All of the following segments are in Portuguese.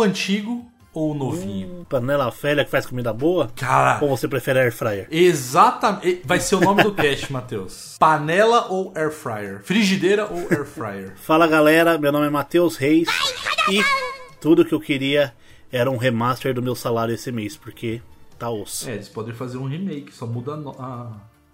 O antigo ou o novinho. Panela velha que faz comida boa? Cara, Ou você prefere air fryer? exatamente. Vai ser o nome do cast, Matheus. Panela ou air fryer? Frigideira ou air fryer? Fala galera, meu nome é Matheus Reis e tudo que eu queria era um remaster do meu salário esse mês, porque tá osso. É, eles podem fazer um remake, só muda a,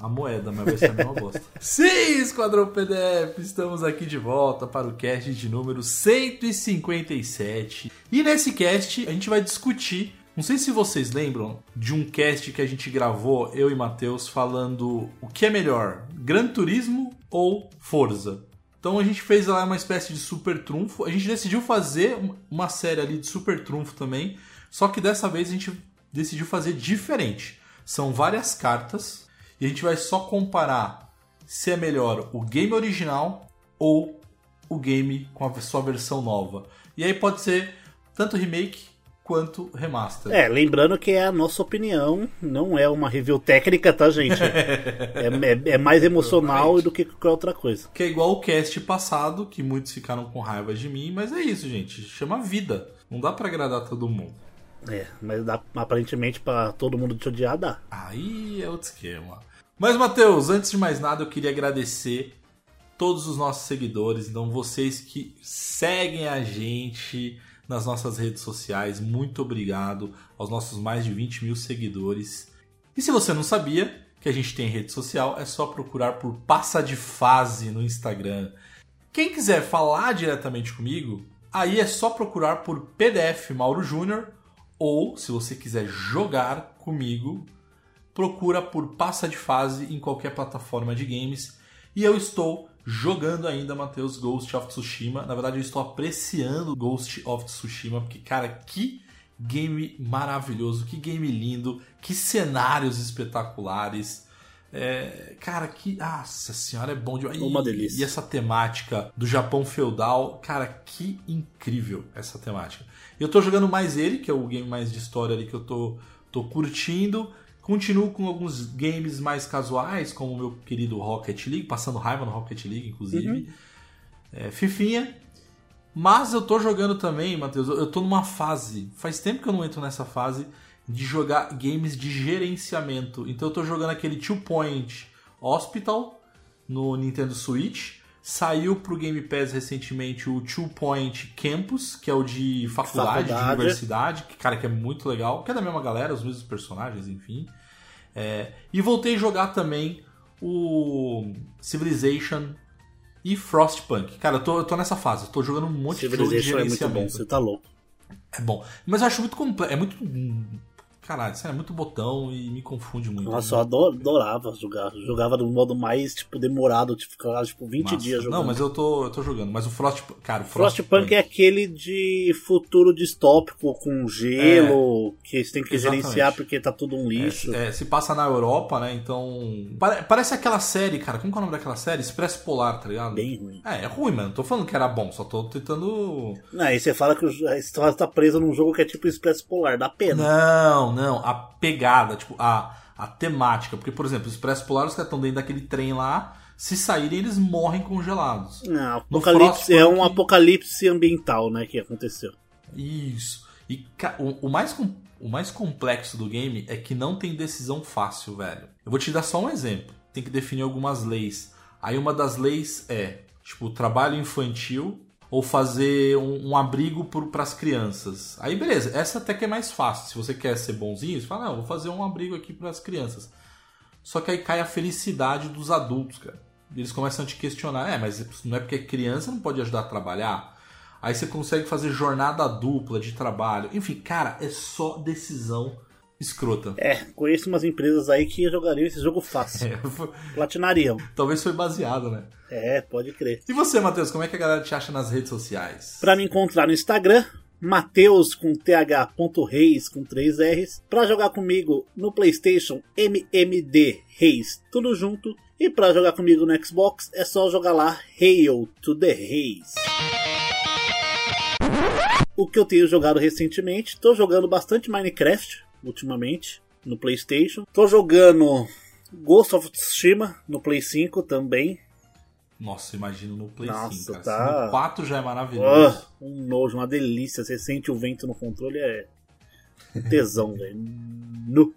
a, moeda, mas vai ser a mesma bosta. Sim, Esquadrão PDF, estamos aqui de volta para o cast de número 157. E nesse cast a gente vai discutir, não sei se vocês lembram de um cast que a gente gravou, eu e Matheus, falando o que é melhor, Gran Turismo ou Forza. Então a gente fez lá uma espécie de super trunfo. A gente decidiu fazer uma série ali de super trunfo também. Só que dessa vez a gente decidiu fazer diferente. São várias cartas e a gente vai só comparar se é melhor o game original ou o game com a sua versão nova. E aí pode ser tanto remake quanto remaster. É, lembrando que é a nossa opinião, não é uma review técnica, tá, gente? É, é- é mais emocional do que qualquer outra coisa. Que é igual o cast passado, que muitos ficaram com raiva de mim, mas é isso, gente. Chama vida. Não dá pra agradar todo mundo. É, mas dá, aparentemente pra todo mundo te odiar, dá. Aí é outro esquema. Mas, Matheus, antes de mais nada, eu queria agradecer todos os nossos seguidores. Então, vocês que seguem a gente nas nossas redes sociais, muito obrigado aos nossos mais de 20 mil seguidores. E se você não sabia que a gente tem rede social, é só procurar por Passa de Fase no Instagram. Quem quiser falar diretamente comigo, aí é só procurar por PDF Mauro Júnior ou, se você quiser jogar comigo, procura por Passa de Fase em qualquer plataforma de games. E eu estou jogando ainda, Matheus, Ghost of Tsushima. Na verdade, eu estou apreciando Ghost of Tsushima, porque, cara, que game maravilhoso, que game lindo, que cenários espetaculares. É, cara, que. Nossa senhora, é bom demais. Uma E- delícia. E essa temática do Japão feudal, cara, que incrível essa temática. Eu tô jogando mais ele, que é o game mais de história ali que eu tô, tô curtindo. Continuo com alguns games mais casuais, como o meu querido Rocket League, passando raiva no Rocket League, inclusive. É, Fifinha. Mas eu tô jogando também, Matheus, eu tô numa fase. Faz tempo que eu não entro nessa fase de jogar games de gerenciamento. Então eu tô jogando aquele Two Point Hospital no Nintendo Switch. Saiu pro Game Pass recentemente o Two Point Campus, que é o de faculdade, de Faculdade. universidade, que cara que é muito legal, que é da mesma galera, os mesmos personagens, enfim. É, e voltei a jogar também o Civilization e Frostpunk. Cara, eu tô, eu tô nessa fase, eu tô jogando um monte de jogo de Civilization é muito bom, gerenciamento. você tá louco. É bom. Mas eu acho muito complexo. É muito. Caralho, sério, é muito botão e me confunde muito. Nossa, eu ado- adorava jogar. Jogava do modo mais, tipo, demorado, tipo, ficava, tipo, 20 Massa. dias jogando. Não, mas eu tô, eu tô jogando. Mas o Frost. Cara, o Frostpunk é aquele de futuro distópico com gelo, que você tem que É. Exatamente. gerenciar porque tá tudo um lixo. É, se passa na Europa, né? Então. pare- Parece aquela série, cara. Como que é o nome daquela série? Expresso Polar, tá ligado? Bem ruim. É, é ruim, mano. Tô falando que era bom, só tô tentando. Não, aí você fala que o- a história tá presa num jogo que é tipo Expresso Polar, dá pena. Não, não. A pegada, tipo, a, a temática. Porque, por exemplo, o Expresso Polar, os caras estão dentro daquele trem lá. Se saírem, eles morrem congelados. Não, apocalipse é um apocalipse ambiental, né, que aconteceu. Isso. E o, o mais, com- o mais complexo do game é que não tem decisão fácil, velho. Eu vou te dar só um exemplo. Tem que definir algumas leis. Aí uma das leis é, tipo, trabalho infantil ou fazer um, um abrigo para as crianças. Aí beleza, essa até que é mais fácil. Se você quer ser bonzinho, você fala, não, vou fazer um abrigo aqui para as crianças. Só que aí cai a felicidade dos adultos, cara. Eles começam a te questionar, é, mas não é porque é criança não pode ajudar a trabalhar. Aí você consegue fazer jornada dupla de trabalho. Enfim, cara, é só decisão escrota. É, conheço umas empresas aí que jogariam esse jogo fácil. É, foi- Platinariam. talvez foi baseado, né? É, pode crer. E você, Matheus, como é que a galera te acha nas redes sociais? Pra me encontrar no Instagram, Mateus com th.reis com 3 R's. Pra jogar comigo no PlayStation, MMD Reis, tudo junto. E pra jogar comigo no Xbox, é só jogar lá Hail to the Reis. O que eu tenho jogado recentemente, tô jogando bastante Minecraft ultimamente no PlayStation. Tô jogando Ghost of Tsushima no Play 5 também. Nossa, imagino no Play Nossa, 5, cara. tá- No 4 já é maravilhoso. Ah, um nojo, uma delícia. Você sente o vento no controle, é um tesão, velho. Nu.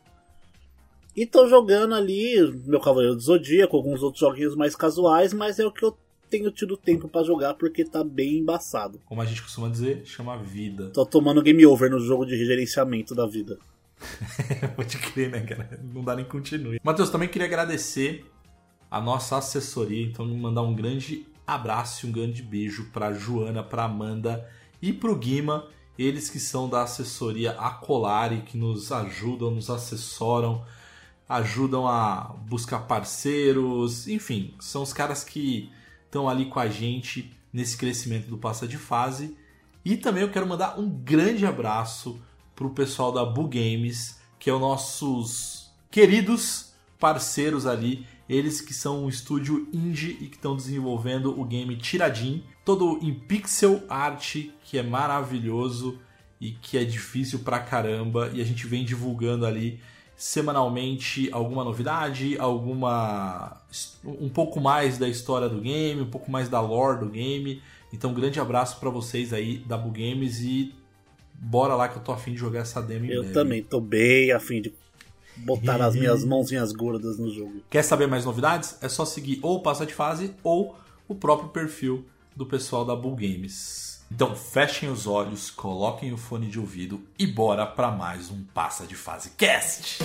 E tô jogando ali meu Cavaleiro do Zodíaco, alguns outros joguinhos mais casuais, mas é o que eu tenho tido tempo pra jogar porque tá bem embaçado. Como a gente costuma dizer, chama vida. Tô tomando game over no jogo de gerenciamento da vida. Pode crer, né, cara? Não dá nem continue. Matheus, também queria agradecer a nossa assessoria, então mandar um grande abraço e um grande beijo pra Joana, pra Amanda e pro Guima, eles que são da assessoria Acolari, que nos ajudam, nos assessoram, ajudam a buscar parceiros, enfim, são os caras que estão ali com a gente nesse crescimento do Passa de Fase. E também eu quero mandar um grande abraço pro pessoal da Bu Games, que é os nossos queridos parceiros ali, eles que são um estúdio indie e que estão desenvolvendo o game Tiradin, todo em pixel art, que é maravilhoso e que é difícil pra caramba, e a gente vem divulgando ali semanalmente alguma novidade, alguma um pouco mais da história do game, um pouco mais da lore do game. Então, grande abraço pra vocês aí da Bu Games e bora lá que eu tô afim de jogar essa demo em Eu breve. também tô bem afim de botar as minhas mãozinhas gordas no jogo. Quer saber mais novidades? É só seguir ou o Passa de Fase ou o próprio perfil do pessoal da Bull Games. Então fechem os olhos, coloquem o fone de ouvido e bora para mais um Passa de Fase Cast!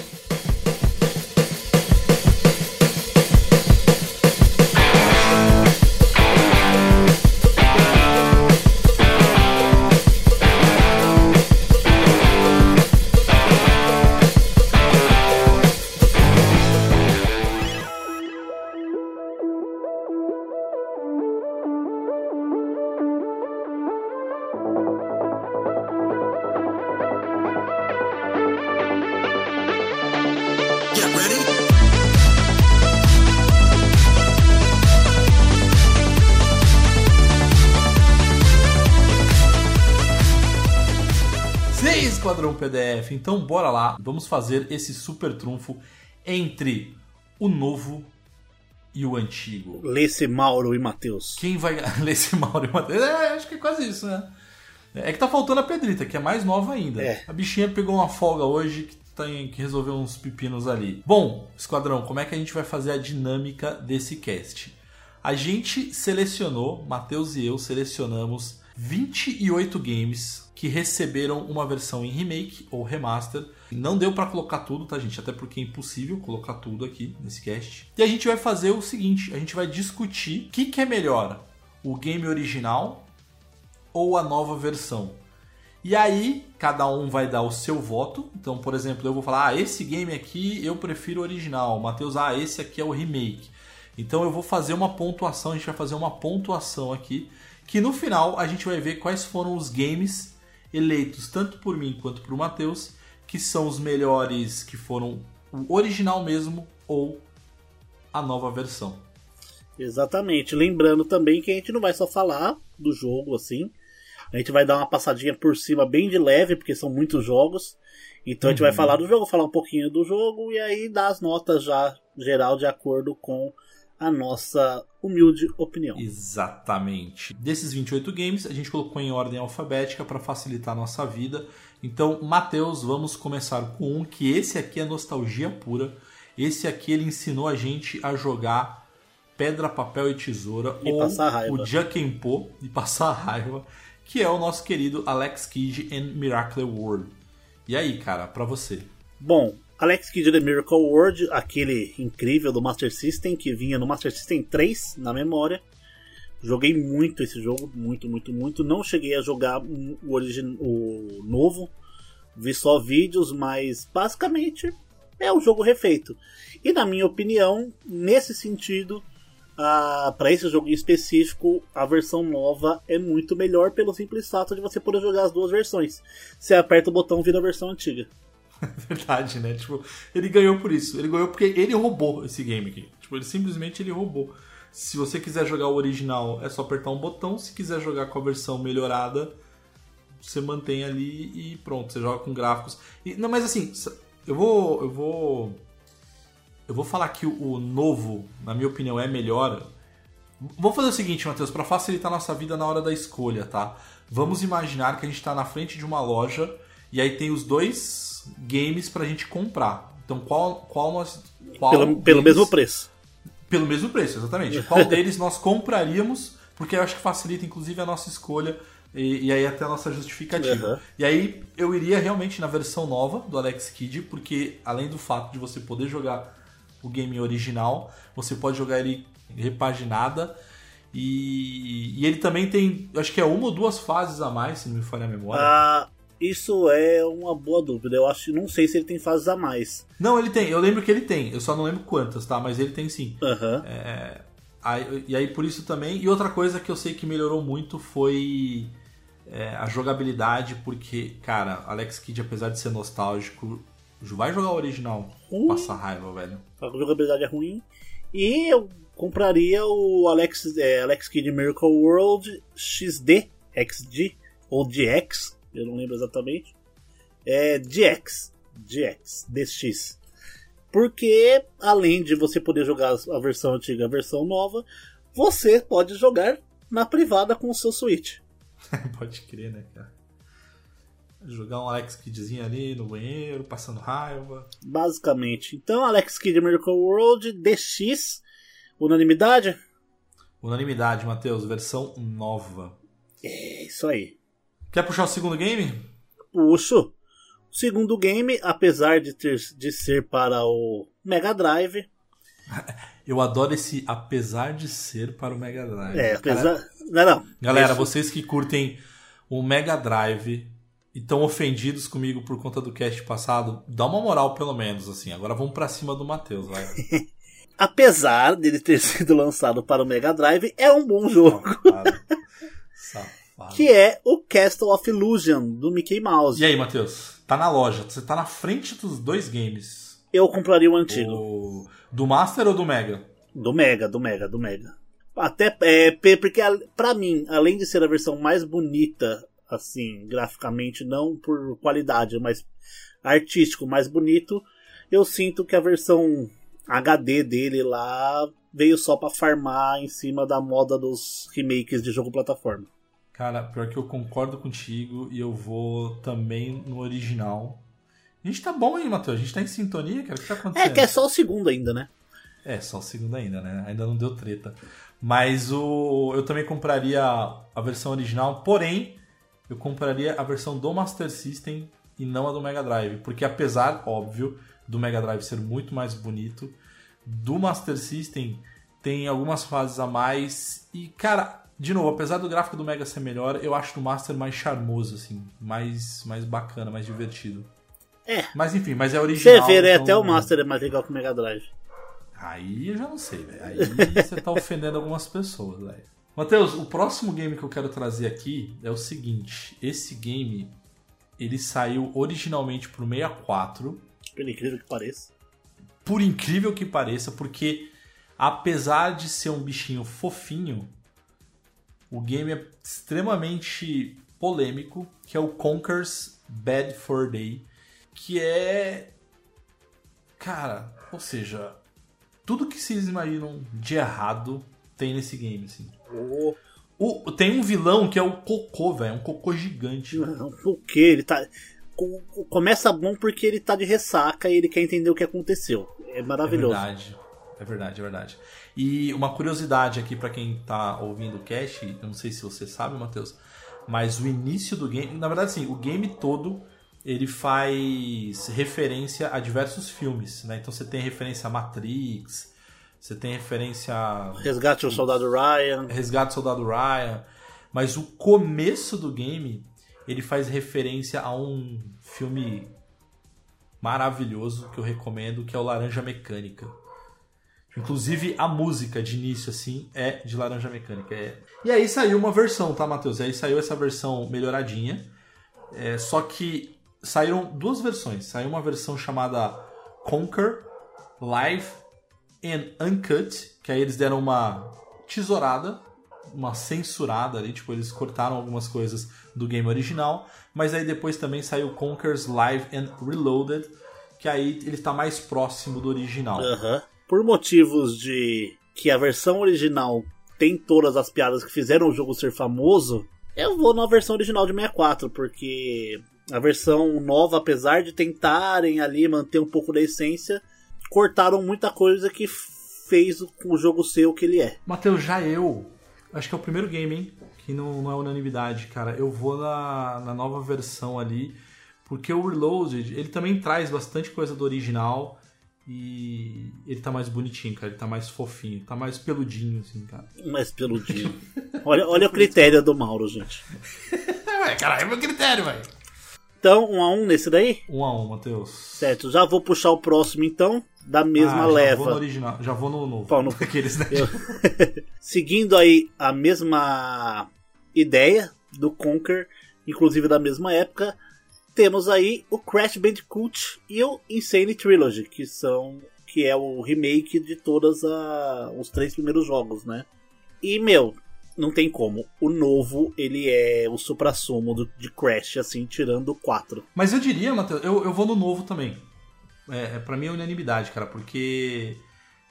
Então bora lá, vamos fazer esse super trunfo entre o novo e o antigo. Lesse, Mauro e Matheus. Quem vai ler esse Mauro e Matheus? É, acho que é quase isso, né? É que tá faltando a Pedrita, que é mais nova ainda. É. A bichinha pegou uma folga hoje que tem que resolver uns pepinos ali. Bom, Esquadrão, como é que a gente vai fazer a dinâmica desse cast? A gente selecionou, Matheus e eu selecionamos 28 games que receberam uma versão em remake ou remaster. Não deu pra colocar tudo, tá, gente? Até porque é impossível colocar tudo aqui nesse cast. E a gente vai fazer o seguinte: a gente vai discutir o que, que é melhor, o game original ou a nova versão. E aí, cada um vai dar o seu voto. Então, por exemplo, eu vou falar: ah, esse game aqui eu prefiro o original. Matheus, ah, esse aqui é o remake. Então, eu vou fazer uma pontuação. A gente vai fazer uma pontuação aqui. Que no final a gente vai ver quais foram os games eleitos, tanto por mim quanto por Matheus, que são os melhores que foram o original mesmo ou a nova versão. Exatamente. Lembrando também que a gente não vai só falar do jogo assim. A gente vai dar uma passadinha por cima bem de leve, porque são muitos jogos. Então a gente vai falar do jogo, falar um pouquinho do jogo e aí dar as notas já geral de acordo com a nossa humilde opinião. Exatamente. Desses 28 games, a gente colocou em ordem alfabética para facilitar a nossa vida. Então, Matheus, vamos começar com um que esse aqui é nostalgia pura. Esse aqui ele ensinou a gente a jogar pedra, papel e tesoura E ou passar raiva. o Jukenpo e passar raiva, que é o nosso querido Alex Kidd and Miracle World. E aí, cara, pra você? Bom, Alex Kidd The Miracle World, aquele incrível do Master System que vinha no Master System 3 na memória. Joguei muito esse jogo, muito, muito, muito. Não cheguei a jogar o, origin... o novo, vi só vídeos, mas basicamente é um jogo refeito. E na minha opinião, nesse sentido, para esse jogo em específico, a versão nova é muito melhor pelo simples fato de você poder jogar as duas versões. Você aperta o botão vira a versão antiga. Verdade, né? Tipo, ele ganhou por isso. Ele ganhou porque ele roubou esse game aqui. Tipo, ele simplesmente ele roubou. Se você quiser jogar o original, é só apertar um botão. Se quiser jogar com a versão melhorada, você mantém ali e pronto, você joga com gráficos. E, não, mas assim, eu vou eu vou eu vou falar que o novo, na minha opinião, é melhor. Vamos fazer o seguinte, Matheus, para facilitar nossa vida na hora da escolha, tá? Vamos imaginar que a gente está na frente de uma loja e aí tem os dois games pra gente comprar. Então qual qual nós qual pelo, deles... pelo mesmo preço. Pelo mesmo preço, exatamente. Qual deles nós compraríamos? Porque eu acho que facilita, inclusive, a nossa escolha e, e aí até a nossa justificativa. Uhum. E aí eu iria realmente na versão nova do Alex Kidd, porque além do fato de você poder jogar o game original, você pode jogar ele repaginada. E, e ele também tem, acho que é uma ou duas fases a mais, se não me falha a memória. Ah, isso é uma boa dúvida. Eu acho, não sei se ele tem fases a mais. Não, ele tem. Eu lembro que ele tem. Eu só não lembro quantas, tá? Mas ele tem sim. Uhum. É, aí, e aí por isso também. E outra coisa que eu sei que melhorou muito foi é, a jogabilidade, porque, cara, Alex Kidd, apesar de ser nostálgico, vai jogar o original. Ruim. Passa raiva, velho. A jogabilidade é ruim. E eu compraria o Alex, é, Alex Kidd Miracle World XD, XD, ou DX, eu não lembro exatamente. É DX, DX, DX. Porque além de você poder jogar a versão antiga e a versão nova, você pode jogar na privada com o seu Switch. pode crer, né, cara? Jogar um Alex Kiddzinho ali no banheiro, passando raiva. Basicamente. Então, Alex Kidd Miracle World DX, unanimidade? Unanimidade, Matheus, versão nova. É, isso aí. Quer puxar o segundo game? Puxo. O segundo game, apesar de, ter, de ser para o Mega Drive. Eu adoro esse apesar de ser para o Mega Drive. É, apesar. Cara, não, não. Galera, Esse... vocês que curtem o Mega Drive e estão ofendidos comigo por conta do cast passado, dá uma moral pelo menos, assim. Agora vamos para cima do Matheus, vai. apesar dele ter sido lançado para o Mega Drive, é um bom jogo. Que é o Castle of Illusion do Mickey Mouse. E aí, Matheus? Tá na loja, você tá na frente dos dois games. Eu compraria o antigo. O... Do Master ou do Mega? Do Mega, do Mega, do Mega. Até é, porque para mim, além de ser a versão mais bonita, assim, graficamente, não por qualidade, mas artístico, mais bonito, eu sinto que a versão HD dele lá veio só para farmar em cima da moda dos remakes de jogo plataforma. Cara, pior que eu concordo contigo e eu vou também no original. A gente tá bom aí, Matheus. A gente tá em sintonia, cara. O que tá acontecendo? É que é só o segundo ainda, né? É, só o segundo ainda, né? Ainda não deu treta. Mas o eu também compraria a versão original, porém, eu compraria a versão do Master System e não a do Mega Drive. Porque apesar, óbvio, do Mega Drive ser muito mais bonito, do Master System tem algumas fases a mais. E, cara, de novo, apesar do gráfico do Mega ser melhor, eu acho o Master mais charmoso, assim, mais, mais bacana, mais divertido. É. Mas enfim, mas é original. Você vê, né? Então... Até o Master é mais legal que o Mega Drive. Aí eu já não sei, velho. Aí você tá ofendendo algumas pessoas, velho. Matheus, o próximo game que eu quero trazer aqui é o seguinte. Esse game, ele saiu originalmente pro 64. Por incrível que pareça. Por incrível que pareça, porque apesar de ser um bichinho fofinho, o game é extremamente polêmico, que é o Conker's Bad for Day, que é cara, ou seja, tudo que vocês imaginam de errado tem nesse game, assim. Oh. O, tem um vilão que é o Cocô, velho, um cocô gigante. Não, por quê? Ele tá começa bom porque ele tá de ressaca e ele quer entender o que aconteceu. É maravilhoso. É verdade. É verdade, é verdade. E uma curiosidade aqui para quem tá ouvindo o cast, eu não sei se você sabe, Matheus, mas o início do game, na verdade sim, o game todo ele faz referência a diversos filmes, né? Então você tem referência a Matrix, você tem referência a Resgate o Soldado Ryan. Resgate do Soldado Ryan, mas o começo do game ele faz referência a um filme maravilhoso que eu recomendo, que é o Laranja Mecânica. Inclusive a música de início assim é de Laranja Mecânica. É... E aí saiu uma versão, tá, Matheus? E aí saiu essa versão melhoradinha. É, só que saíram duas versões. Saiu uma versão chamada Conquer Live and Uncut, que aí eles deram uma tesourada, uma censurada ali, tipo, eles cortaram algumas coisas do game original, mas aí depois também saiu Conquer's Live and Reloaded, que aí ele está mais próximo do original. Aham. Por motivos de que a versão original tem todas as piadas que fizeram o jogo ser famoso, eu vou na versão original de 64, porque a versão nova, apesar de tentarem ali manter um pouco da essência, cortaram muita coisa que fez o jogo ser o que ele é. Matheus, já eu, acho que é o primeiro game, hein? Que não, não é unanimidade, cara. Eu vou na, na nova versão ali, porque o Reloaded, ele também traz bastante coisa do original e ele tá mais bonitinho, cara. Ele tá mais fofinho, tá mais peludinho, assim, cara. Mais peludinho. olha, olha o critério do Mauro, gente. Ué, caralho, é meu critério, velho. Então, um a um nesse daí? Um a um, Matheus. Certo, já vou puxar o próximo então, da mesma Ah, leva. Já vou no original, já vou no novo. Pau no- Aqueles, né? Eu- Seguindo aí a mesma ideia do Conquer, inclusive da mesma época, temos aí o Crash Bandicoot e o Insane Trilogy, que são que é o remake de todos os três primeiros jogos, né? E meu, não tem como. O novo, ele é o supra-sumo de Crash, assim, tirando o 4. Mas eu diria, Matheus, eu, eu vou no novo também. É, é, pra mim é unanimidade, cara, porque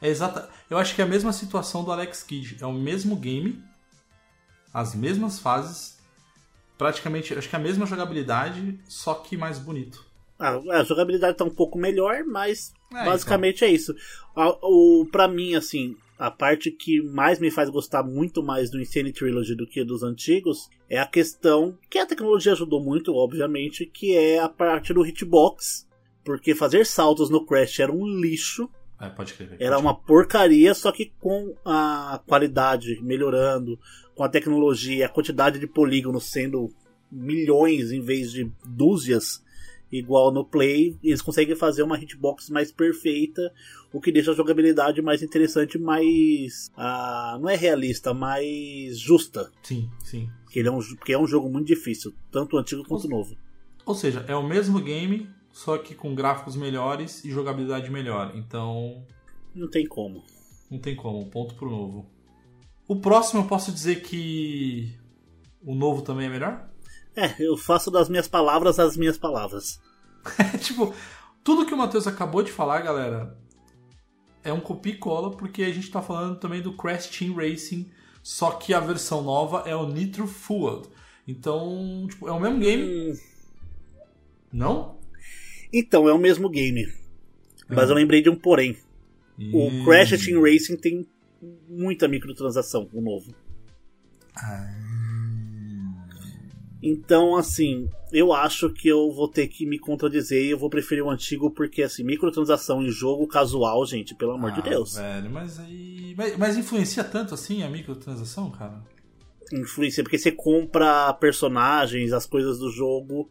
é exata. Eu acho que é a mesma situação do Alex Kidd. É o mesmo game, as mesmas fases, praticamente, acho que é a mesma jogabilidade, só que mais bonito. A, a jogabilidade tá um pouco melhor, mas É, basicamente é isso. O, pra mim, assim, a parte que mais me faz gostar muito mais do Insane Trilogy do que dos antigos é a questão que a tecnologia ajudou muito, obviamente, que é a parte do hitbox. Porque fazer saltos no Crash era um lixo, É, pode crer. era uma porcaria, só que com a qualidade melhorando, com a tecnologia, a quantidade de polígonos sendo milhões em vez de dúzias, igual no Play, eles conseguem fazer uma hitbox mais perfeita, o que deixa a jogabilidade mais interessante, mais. ah, não é realista, mais justa. Sim, sim. Porque, ele é um, porque é um jogo muito difícil, tanto antigo quanto novo. Ou seja, é o mesmo game, só que com gráficos melhores e jogabilidade melhor. Então, Não tem como. não tem como, um ponto pro novo. O próximo eu posso dizer que o novo também é melhor? É, eu faço das minhas palavras as minhas palavras. Tipo, tudo que o Matheus acabou de falar, galera, é um copia e cola, porque a gente tá falando também do Crash Team Racing, só que a versão nova é o Nitro Fueled. Então, tipo, é o mesmo game, Hum, não? Então, é o mesmo game. Mas eu lembrei de um porém. O Ih. Crash Team Racing tem muita microtransação, o novo. Então, assim, eu acho que eu vou ter que me contradizer e eu vou preferir o antigo, porque, assim, microtransação em jogo casual, gente, pelo amor de Ah, Deus. Velho, mas aí. Mas, mas influencia tanto assim a microtransação, cara? Influencia, porque você compra personagens, as coisas do jogo,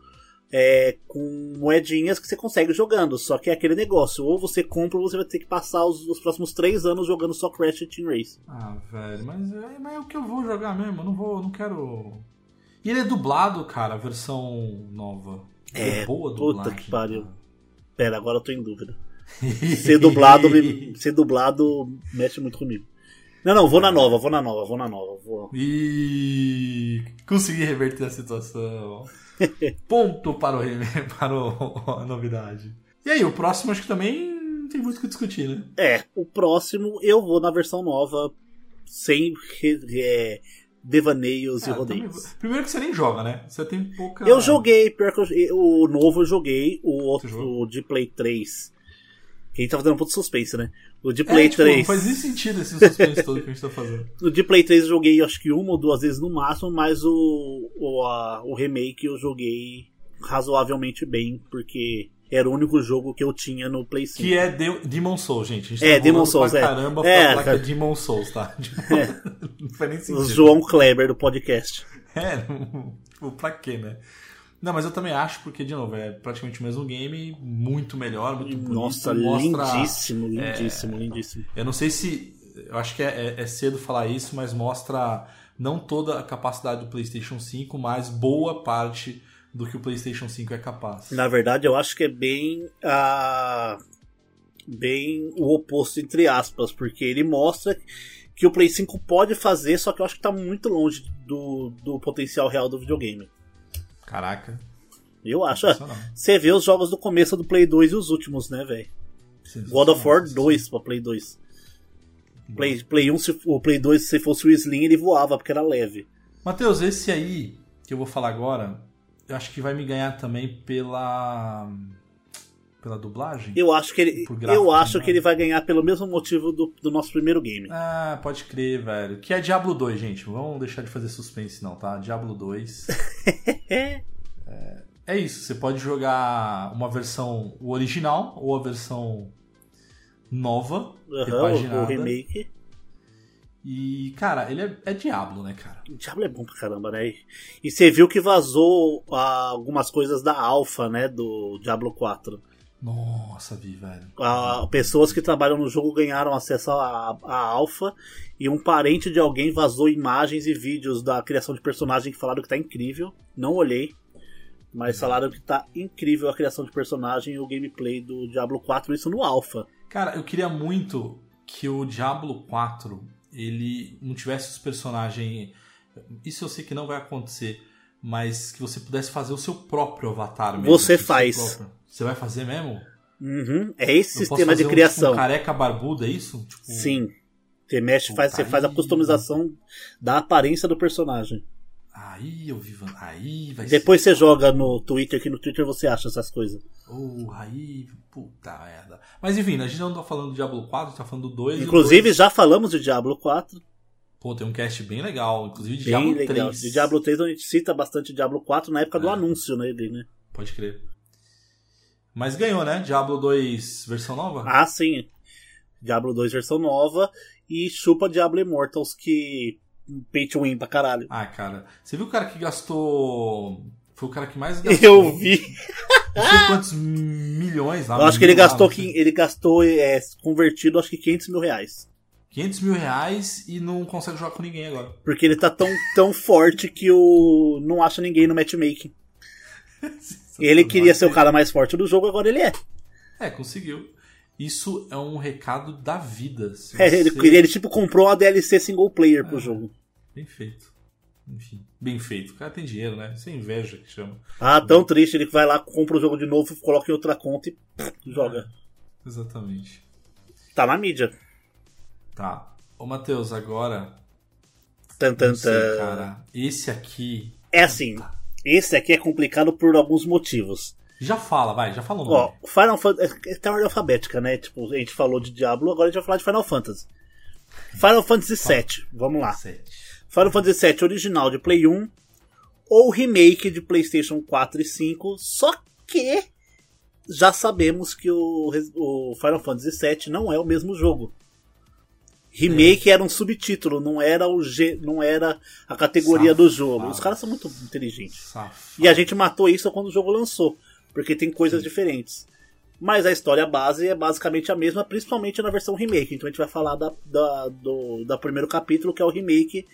é, com moedinhas que você consegue jogando. Só que é aquele negócio, ou você compra ou você vai ter que passar os, os próximos três anos jogando só Crash Team Racing. Ah, velho, mas é, mas é o que eu vou jogar mesmo, eu não vou, não quero. E ele é dublado, cara, a versão nova. É, boa a puta dublagem, que pariu. cara. Pera, agora eu tô em dúvida. Ser dublado, ser dublado mexe muito comigo. Não, não, vou na nova, vou na nova, vou na nova. Vou... E consegui reverter a situação. Ponto para, o, para o- a novidade. E aí, o próximo acho que também não tem muito o que discutir, né? É, o próximo eu vou na versão nova, sem é, devaneios e Ah, rodeios. também- Primeiro que você nem joga, né? Você tem pouca. Eu joguei, pior que eu, o novo eu joguei, o outro de Play 3. A gente tá fazendo um pouco de suspense, né? O de É, Play tipo, 3. não faz nem sentido esse suspense todo que a gente tá fazendo. No de Play 3 eu joguei acho que uma ou duas vezes no máximo, mas o, o, a- o remake eu joguei razoavelmente bem, porque era o único jogo que eu tinha no Play 5. Que é De Demon Souls, gente. Gente É, tá Demon Souls, pra é. caramba É, pra cara. que é Demon Souls, tá? Tipo, Não faz nem O sentido. João Kleber do podcast. É, pra quê, né? Não, mas eu também acho, porque, de novo, é praticamente o mesmo game, muito melhor, muito bonito. Nossa, mostra- lindíssimo, lindíssimo, lindíssimo. Eu não sei se. Eu acho que é, é- é cedo falar isso, mas mostra não toda a capacidade do PlayStation 5, mas boa parte do que o PlayStation 5 é capaz. Na verdade, eu acho que é bem a bem o oposto entre aspas, porque ele mostra que o Play 5 pode fazer, só que eu acho que tá muito longe do, do potencial real do videogame. Caraca. Eu acho. é. Você vê os jogos do começo do Play 2 e os últimos, né, velho? God of War 2 pra Play 2. Play, Play 1, se, o Play 2, se fosse o Slim, ele voava, porque era leve. Matheus, esse aí que eu vou falar agora, eu acho que vai me ganhar também pela. Pela dublagem. Eu acho que ele, eu acho né? que ele vai ganhar pelo mesmo motivo do, do nosso primeiro game. Ah, pode crer, velho. Que é Diablo 2, gente. Vamos deixar de fazer suspense, não, tá? Diablo 2. é, é isso. Você pode jogar uma versão o original ou a versão nova, o, repaginada. o remake. E, cara, ele é, é Diablo, né, cara? Diablo é bom pra caramba, né? E- você viu que vazou ah, algumas coisas da alfa, né? Do Diablo 4. Nossa, vi, velho. Ah, pessoas que trabalham no jogo ganharam acesso à, à alfa e um parente de alguém vazou imagens e vídeos da criação de personagem que falaram que tá incrível. Não olhei, mas falaram que tá incrível a criação de personagem e o gameplay do Diablo 4, isso no alfa. Cara, eu queria muito que o Diablo 4 ele não tivesse os personagens. Isso eu sei que não vai acontecer, mas que você pudesse fazer o seu próprio avatar mesmo. Você faz. Você vai fazer mesmo? Uhum, É esse Eu sistema de fazer um, criação. tipo, um careca barbudo, é isso? Tipo, Sim. Você mexe, faz, você faz a customização da aparência do personagem. Aí eu vi. van- Aí vai Depois você joga no Twitter, que no Twitter você acha essas coisas. ser. Oh, aí. Puta merda. Mas enfim, a gente não tá falando do Diablo 4, a gente tá falando do 2. e o Inclusive, 2 já falamos de Diablo 4. Pô, tem um cast bem legal. Inclusive de Bem Diablo legal. 3. De Diablo 3 a gente cita bastante Diablo 4 na época do É. anúncio né, dele, né? Pode crer. Mas ganhou, né? Diablo 2 versão nova? Ah, sim. Diablo 2 versão nova. E chupa Diablo Immortals, que pay to win pra caralho. Ah, cara. Você viu o cara que gastou. Foi o cara que mais gastou. Eu vi. Não sei quantos milhões lá. Eu acho que ele lá, gastou, que- ele gastou é, convertido, acho que 500 mil reais. 500 mil reais e não consegue jogar com ninguém agora. Porque ele tá tão, tão forte que o não acha ninguém no matchmaking. Ele queria ser o cara mais forte do jogo, agora ele é. É, conseguiu. Isso é um recado da vida. É, ele, você- ele, tipo comprou uma DLC single player É. pro jogo. Bem feito. Enfim, bem feito. O cara tem dinheiro, né? Isso é inveja que chama. Ah, tão triste, ele vai lá, compra o jogo de novo, coloca em outra conta e pff, joga. Exatamente. Tá na mídia. Tá. Ô, Matheus, agora. Tan, tan, Não sei, tan. cara. Esse aqui. É assim, esse aqui é complicado por alguns motivos. Já fala, vai, já fala o Ó. Final Fantasy. É tem ordem alfabética, né? Tipo, a gente falou de Diablo, agora a gente vai falar de Final Fantasy. Final Fantasy VII, vamos lá. Sete. Final Fantasy VII original de Play 1 ou remake de PlayStation 4 e 5, só que já sabemos que o, o Final Fantasy VII não é o mesmo jogo. Remake era um subtítulo, não era o G, não era a categoria do jogo. Safado. Os caras são muito inteligentes. Safado. E a gente matou isso quando o jogo lançou, porque tem coisas diferentes. Mas a história base é basicamente a mesma, principalmente na versão remake. Então a gente vai falar da, da, do da primeiro capítulo, que é o remake,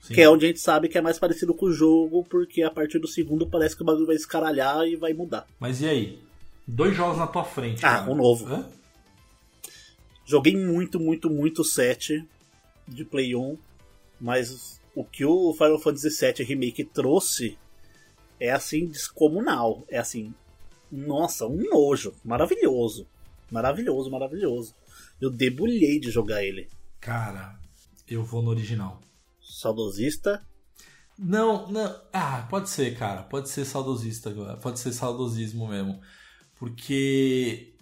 Sim. que é onde a gente sabe que é mais parecido com o jogo, porque a partir do segundo parece que o bagulho vai escaralhar e vai mudar. Mas e aí? Dois jogos na tua frente. Ah, cara. um novo. Hã? Joguei muito, muito, muito 7 de Play 1, mas o que o Final Fantasy VII Remake trouxe é assim descomunal. É assim, nossa, um nojo. Maravilhoso. Maravilhoso, maravilhoso. Eu debulhei de jogar ele. Cara, eu vou no original. Saudosista. Não, não. Ah, pode ser, cara. Pode ser saudosista agora. Pode ser saudosismo mesmo. Porque.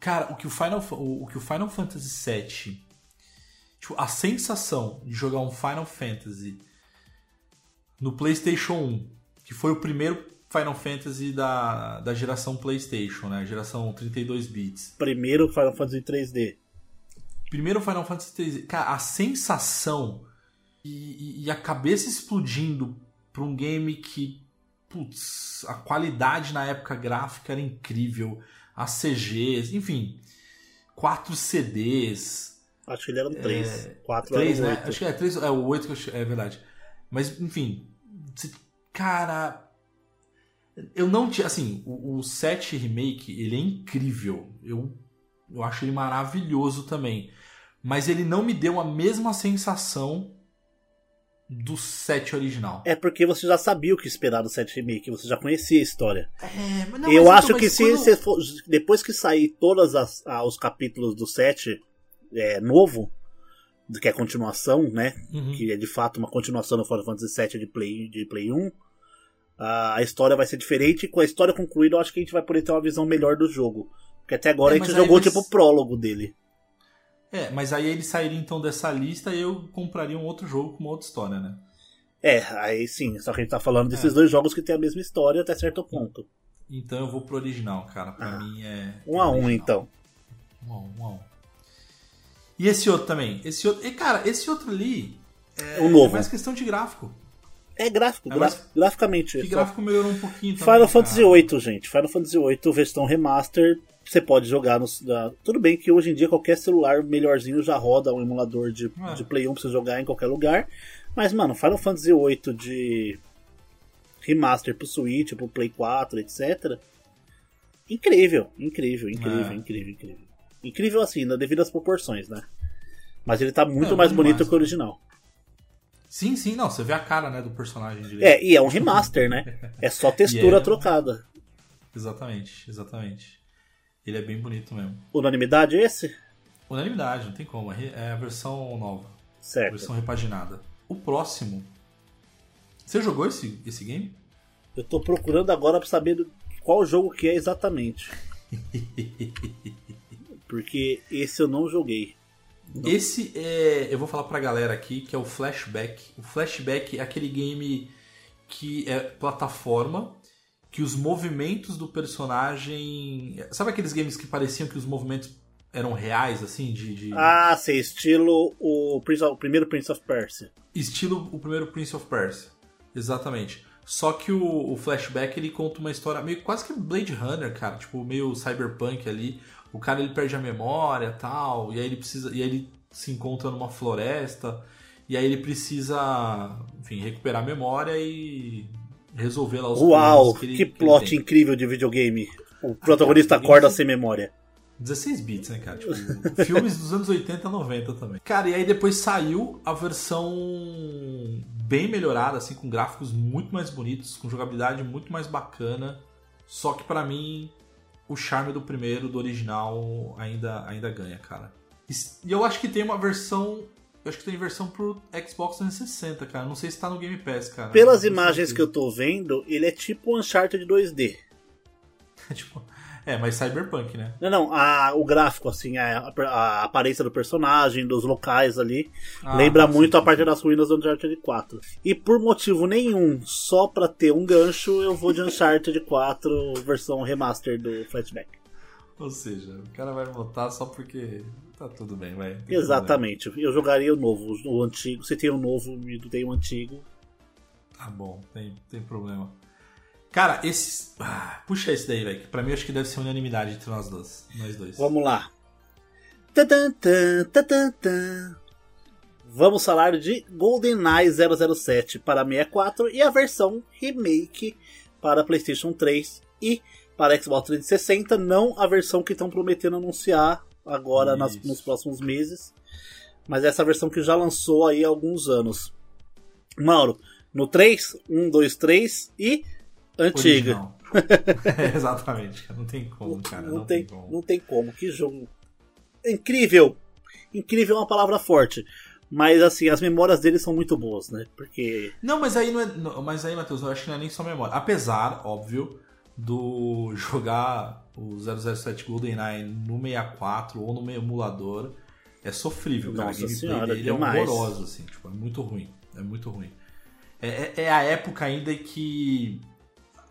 Cara, o que o Final, o, o que o Final Fantasy VII. Tipo, a sensação de jogar um Final Fantasy no PlayStation 1, que foi o primeiro Final Fantasy da, da geração PlayStation, né? Geração 32 bits. Primeiro Final Fantasy 3D. Primeiro Final Fantasy 3D. Cara, a sensação e, e- e a cabeça explodindo pra um game que, putz, a qualidade na época gráfica era incrível, as CGs, enfim, quatro CDs, Acho que ele era um 3. 4 três, né? 8. Acho que é três, é o oito que eu é verdade. Mas, enfim, cara, eu não tinha, assim, o, o 7 remake, ele é incrível. Eu, eu acho ele maravilhoso também. Mas ele não me deu a mesma sensação do 7 original. É porque você já sabia o que esperar do 7 Remake, você já conhecia a história. É, mas não, eu mas acho então, que se quando- for- depois que sair todos os capítulos do 7 é, novo, do que é a continuação, né? Uhum. Que é de fato uma continuação do Final Fantasy VII de Play, de Play 1, a história vai ser diferente. E com a história concluída, eu acho que a gente vai poder ter uma visão melhor do jogo. Porque até agora É, a gente jogou tipo o prólogo dele. É, mas aí ele sairia então dessa lista e eu compraria um outro jogo com uma outra história, né? É, aí sim, só que a gente tá falando desses É. dois jogos que tem a mesma história até certo ponto. Então eu vou pro original, cara. Pra Ah. mim é. Um a um, original. então. Um a um, um a um. E esse outro também. Esse outro. E, cara, esse outro ali. É, O novo. É mais questão de gráfico. É gráfico, É, mas- graficamente. Que só- gráfico melhorou um pouquinho também. Final Fantasy. VIII, gente. Final Fantasy VIII, versão remaster. Você pode jogar no. da- Tudo bem que hoje em dia qualquer celular melhorzinho já roda um emulador de, É. de Play 1 pra você jogar em qualquer lugar. Mas, mano, Final Fantasy VIII de remaster pro Switch, pro Play 4, etc. Incrível, incrível, incrível, É. incrível, incrível. Incrível assim, na devido às proporções, né? Mas ele tá muito É, mais bonito mais. que o original. Sim, sim, não. Você vê a cara, né, do personagem direito. É, e é um remaster, né? É só textura E é- trocada. Exatamente, exatamente. Ele é bem bonito mesmo. Unanimidade esse? Unanimidade, não tem como. É é a versão nova. Certo. Versão repaginada. O próximo. Você jogou esse, esse game? Eu tô procurando agora pra saber qual jogo que é exatamente. Porque esse eu não joguei. Esse é. Eu vou falar pra galera aqui que é o Flashback. O Flashback é aquele game que é plataforma, que os movimentos do personagem. Sabe aqueles games que pareciam que os movimentos eram reais, assim? De. de- Ah, sei, estilo o, Prince of- o primeiro Prince of Persia. Estilo o primeiro Prince of Persia. Exatamente. Só que o, o Flashback ele conta uma história meio quase que Blade Runner, cara. Tipo, meio cyberpunk ali. O cara ele perde a memória tal. E aí ele precisa. E aí ele se encontra numa floresta. E aí ele precisa, enfim, recuperar a memória e resolver lá os Uau, problemas ele- que plot tem. incrível de videogame. O protagonista cara, acorda sem memória. 16 bits, né, cara? Tipo, filmes dos anos 80 e 90 também. Cara, e aí depois saiu a versão bem melhorada, assim, com gráficos muito mais bonitos, com jogabilidade muito mais bacana. Só que pra mim, o charme do primeiro, do original, ainda, ainda ganha, cara. E eu acho que tem uma versão. Eu acho que tem versão pro Xbox 360, cara. Não sei se tá no Game Pass, cara. Pelas imagens que eu tô vendo, ele é tipo um Uncharted 2D. Tipo, é, mas Cyberpunk, né? Não, não, a- o gráfico, assim, a, a aparência do personagem, dos locais ali, Ah, lembra sim, muito sim, a parte das ruínas do Uncharted 4. E por motivo nenhum, só pra ter um gancho, eu vou de Uncharted 4 versão remaster do Flashback. Ou seja, o cara vai votar só porque tá tudo bem, vai. Exatamente, eu jogaria o novo, o antigo. Se tem o novo e tem o antigo. problema. Tá bom, tem, tem problema. Cara, esse. ah, puxa esse daí, velho. Pra mim acho que deve ser unanimidade entre nós dois. Nós dois. Vamos lá. Tadã, tadã, tã. Vamos falar de GoldenEye 007 para 64 e a versão remake para PlayStation 3 e para Xbox 360, não a versão que estão prometendo anunciar agora nas- nos próximos meses, mas essa versão que já lançou aí há alguns anos. Mauro, no 3, 1, 2, 3 e antiga. É, exatamente. Não tem como, cara. não, Não, tem, tem, como. não tem como. Que jogo incrível. Incrível é uma palavra forte. Mas assim, as memórias dele são muito boas, né? Porque. Não, mas aí não é. não, mas aí, Matheus, eu acho que não é nem só memória. Apesar, óbvio, do jogar o 007 GoldenEye no 64 ou no emulador é sofrível, cara. Nossa a senhora, dele é horroroso, assim, tipo, é muito ruim. É muito ruim. É, é- é a época ainda que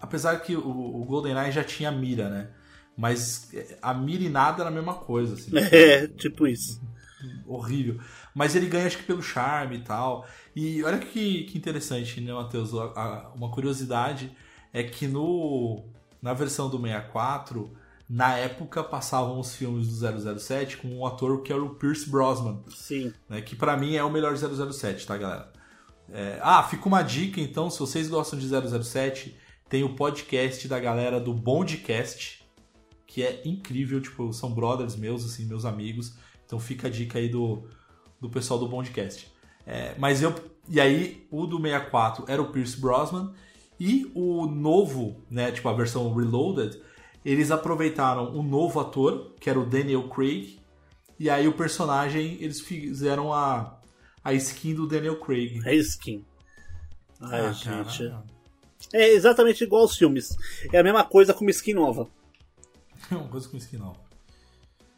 apesar que o, o GoldenEye já tinha mira, né? Mas é, a mira e nada era a mesma coisa. Assim, É, tipo isso. horrível. Mas ele ganha, acho que pelo charme e tal. E olha que, que interessante, né, Matheus? Uma curiosidade é que no, na versão do 64, na época passavam os filmes do 007 com um ator que era o Pierce Brosnan, Sim. né, que pra mim é o melhor 007, tá, galera? É, ah, fica uma dica então, se vocês gostam de 007, tem o podcast da galera do Bondcast, que é incrível, tipo, são brothers meus, assim, meus amigos. Então fica a dica aí do, do pessoal do Bondcast. É, mas eu. E aí, o do 64 era o Pierce Brosnan. E o novo, né? Tipo, a versão Reloaded, eles aproveitaram o novo ator, que era o Daniel Craig. E aí o personagem, eles fizeram a, a skin do Daniel Craig. É skin. Ai, Ah, gente. cara, É exatamente igual aos filmes. É a mesma coisa com uma skin nova. É uma coisa com skin nova.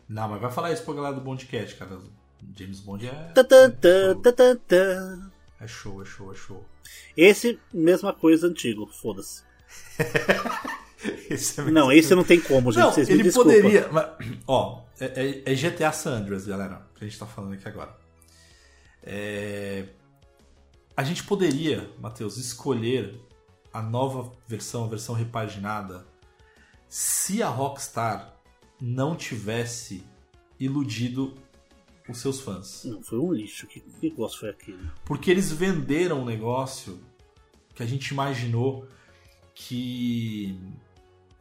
Não, mas vai falar isso pra galera do Bondcast, cara. James Bond é. Tã, tã, tã. É show, é show, é show. Esse, mesma coisa antigo, foda-se. Esse é Não, esse não tem como, gente. Não, Vocês me ele poderia. mas, ó, é, é- é GTA San Andreas, galera, que a gente tá falando aqui agora. É, a gente poderia, Matheus, escolher a nova versão, a versão repaginada, se a Rockstar não tivesse iludido os seus fãs. Não, foi um lixo. Que negócio foi aquele? Porque eles venderam um negócio que a gente imaginou que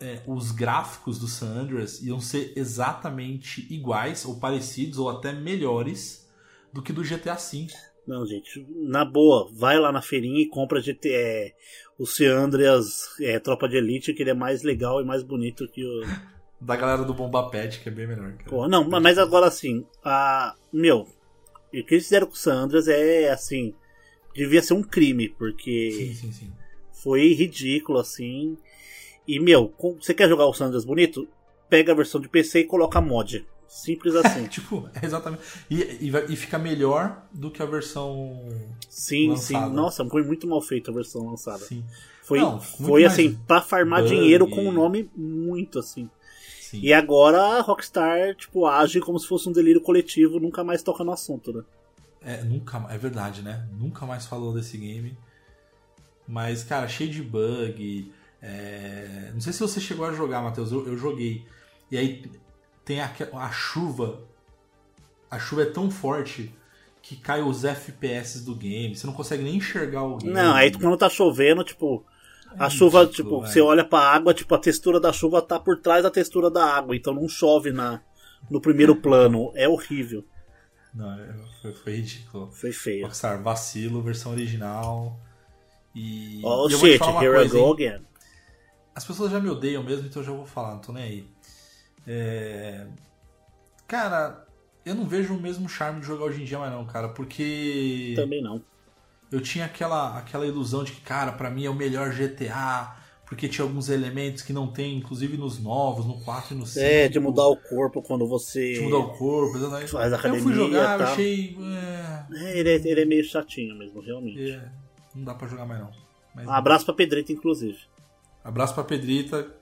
é, os gráficos do San Andreas iam ser exatamente iguais, ou parecidos, ou até melhores do que do GTA V. Não, gente, na boa, vai lá na feirinha e compra GT, é, o Ciandrias é, Tropa de Elite, que ele é mais legal e mais bonito que o. Da galera do Bomba Pet, que é bem melhor. Cara. Não, mas agora assim, a, meu, o que eles fizeram com o Sandras é assim, devia ser um crime, porque Sim, sim, sim. foi ridículo assim. E meu, você quer jogar o Sandras bonito? Pega a versão de PC e coloca mod. Simples assim. Tipo, é exatamente. E, e, e fica melhor do que a versão. sim, Lançada. sim. Nossa, foi muito mal feita a versão lançada. Sim. Foi, Não, foi assim, pra farmar bug. dinheiro com um nome muito assim. Sim. E agora a Rockstar, tipo, age como se fosse um delírio coletivo, nunca mais toca no assunto, né? É, nunca, é verdade, né? Nunca mais falou desse game. Mas, cara, cheio de bug. é, Não sei se você chegou a jogar, Matheus. Eu, eu joguei. E aí tem a, a chuva. A chuva é tão forte que cai os FPS do game. Você não consegue nem enxergar o game. Não, aí quando tá chovendo, tipo, a É chuva, ridículo, tipo, você olha pra água, tipo, a textura da chuva tá por trás da textura da água, então não chove na, no primeiro plano. É horrível. Não, é- foi, foi ridículo. Foi feio. Rockstar, vacilo, versão original. E. Oh e shit, here I coisa, go hein? again. As pessoas já me odeiam mesmo, então eu já vou falar, não tô nem aí. É, Cara, eu não vejo o mesmo charme de jogar hoje em dia mais não, cara, porque Também não. Eu tinha aquela, aquela ilusão de que, cara, pra mim é o melhor GTA, porque tinha alguns elementos que não tem, inclusive nos novos, no 4 e no 5. É, de mudar o corpo quando você. de mudar o corpo, exatamente. Faz Aí eu fui academia jogar, e eu achei. É, ele, é, ele é meio chatinho mesmo, realmente. É, é, não dá pra jogar mais não. Mas, abraço pra Pedrita, inclusive. Abraço pra Pedrita.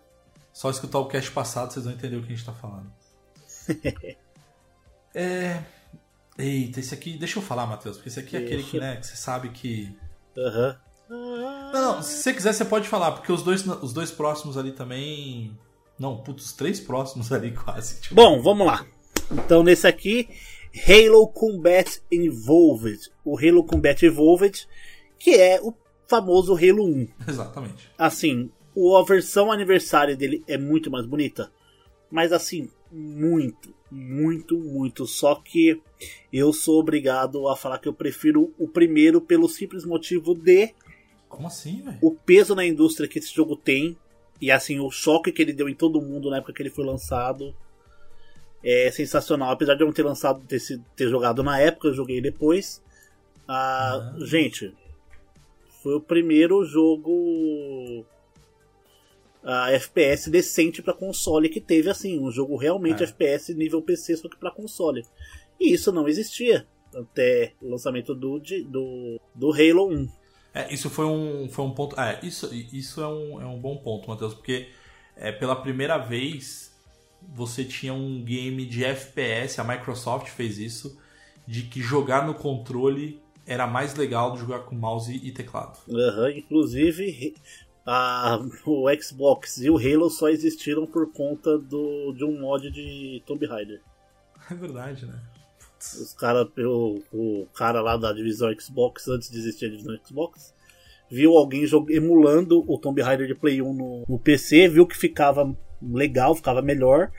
Só escutar o cast passado vocês vão entender o que a gente tá falando. é. Eita, esse aqui. Deixa eu falar, Matheus, porque esse aqui é aquele que, né, que você sabe que. Aham. Não, não, se você quiser, você pode falar, porque os dois, os dois próximos ali também. Não, putz, os três próximos ali quase. Tipo, Bom, vamos lá. Então, nesse aqui, Halo Combat Evolved. O Halo Combat Evolved, que é o famoso Halo 1. Exatamente. Assim, a versão aniversário dele é muito mais bonita. Mas assim, muito, muito, muito. Só que eu sou obrigado a falar que eu prefiro o primeiro pelo simples motivo de Como assim, velho? o peso na indústria que esse jogo tem e assim o choque que ele deu em todo mundo na época que ele foi lançado é sensacional. Apesar de eu não ter lançado ter, ter jogado na época, eu joguei depois. Ah, Ah. Gente, foi o primeiro jogo ah, FPS decente para console que teve assim, um jogo realmente É. FPS nível PC só que para console. E isso não existia até o lançamento do, do, do Halo 1. É, isso foi um, foi um ponto. É, isso, isso é, um, é um bom ponto, Matheus, porque é, pela primeira vez você tinha um game de FPS, a Microsoft fez isso, de que jogar no controle era mais legal do que jogar com mouse e teclado. Uhum, inclusive, a, o Xbox e o Halo só existiram por conta do, de um mod de Tomb Raider. É verdade, né? Os cara, o, o cara lá da divisão Xbox, antes de existir a divisão Xbox, viu alguém emulando o Tomb Raider de Play 1 no, no PC, viu que ficava legal, ficava melhor.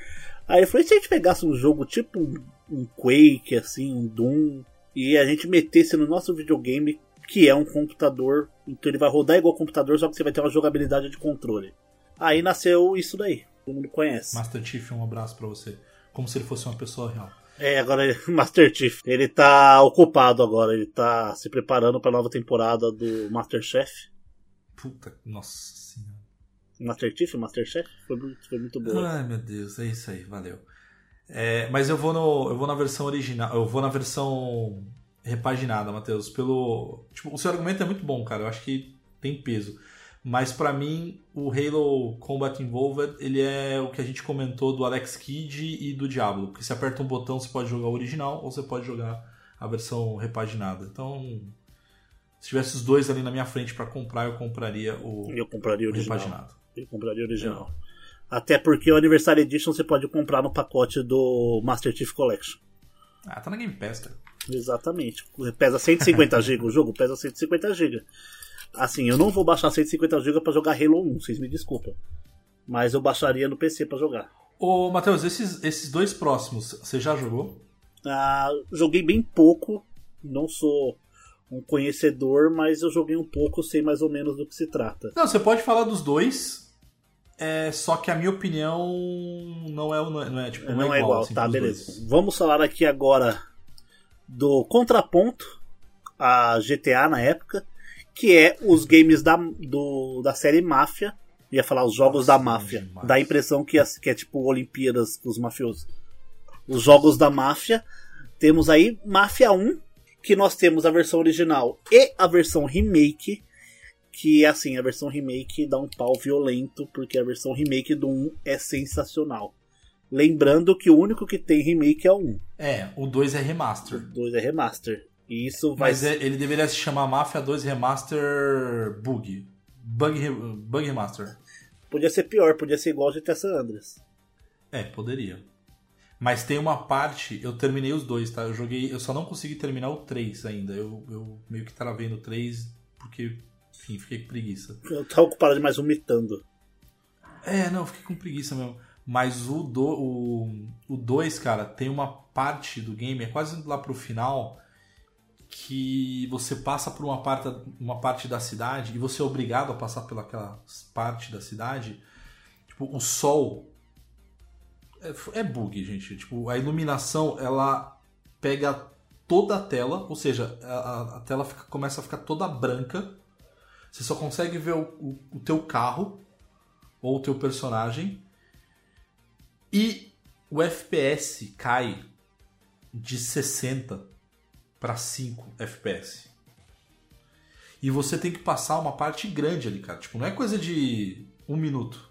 Aí ele falou: e se a gente pegasse um jogo tipo um, um Quake, assim, um Doom, e a gente metesse no nosso videogame, que é um computador, então ele vai rodar igual computador, só que você vai ter uma jogabilidade de controle. Aí nasceu isso daí, todo mundo conhece. Master Chief, um abraço para você. Como se ele fosse uma pessoa real. É, agora Master Chief. Ele tá ocupado agora, ele tá se preparando pra nova temporada do Masterchef. Puta, nossa senhora. Master Chief, Masterchef? Foi muito, foi muito bom. Ai meu Deus, é isso aí, valeu. É, mas eu vou, no, eu vou na versão original, eu vou na versão repaginada, Matheus. Pelo. Tipo, o seu argumento é muito bom, cara. Eu acho que tem peso. Mas para mim, o Halo Combat Involved, ele é o que a gente comentou do Alex Kidd e do Diablo. Porque você aperta um botão, você pode jogar o original ou você pode jogar a versão repaginada. Então, se tivesse os dois ali na minha frente para comprar, eu compraria o, Eu compraria o original. repaginado. Eu compraria o original. Até porque o Anniversary Edition você pode comprar no pacote do Master Chief Collection. Ah, tá na Game Pass, cara. Exatamente. Pesa 150 GB o jogo, pesa 150 GB. Assim, eu não vou baixar 150 GB pra jogar Halo 1, vocês me desculpam. Mas eu baixaria no PC pra jogar. Ô, Matheus, esses, esses dois próximos, você já jogou? Ah, joguei bem pouco, não sou um conhecedor, mas eu joguei um pouco, sei mais ou menos do que se trata. Não, você pode falar dos dois. É, só que a minha opinião não é, não é, não é, tipo, Não, é igual, assim, tá, beleza. dois. Vamos falar aqui agora do contraponto a GTA na época, que é os games da, do, da série Máfia. Ia falar os jogos Nossa, da máfia. demais. Dá a impressão que, é- que é tipo Olimpíadas com os mafiosos. Os jogos da máfia. Temos aí Máfia 1, que nós temos a versão original e a versão remake. Que assim, a versão remake dá um pau violento, porque a versão remake do 1 é sensacional. Lembrando que o único que tem remake é o 1. É, o 2 é O remaster. 2 é remaster. E isso vai Mas é- ele deveria se chamar Mafia 2 Remaster Bug. Bug, Bug Remaster. Podia ser pior, podia ser igual ao GTA San Andreas. É, poderia. Mas tem uma parte, eu terminei os dois, tá? Eu joguei, eu só não consegui terminar o 3 ainda. Eu, eu meio que travei no 3 porque, enfim, fiquei com preguiça. Eu tava ocupado demais vomitando. É, não, fiquei com preguiça mesmo. Mas o 2, o, o dois, cara, tem uma parte do game, é quase lá pro final, que você passa por uma parte, uma parte da cidade e você é obrigado a passar pelaquela parte da cidade. Tipo, o sol. É, é bug, gente. Tipo, a iluminação ela pega toda a tela, ou seja, a, a- a tela fica- começa a ficar toda branca. Você só consegue ver o, o, o teu carro ou o teu personagem. E o FPS cai de 60 para 5 FPS. E você tem que passar uma parte grande ali, cara. Tipo, não é coisa de um minuto.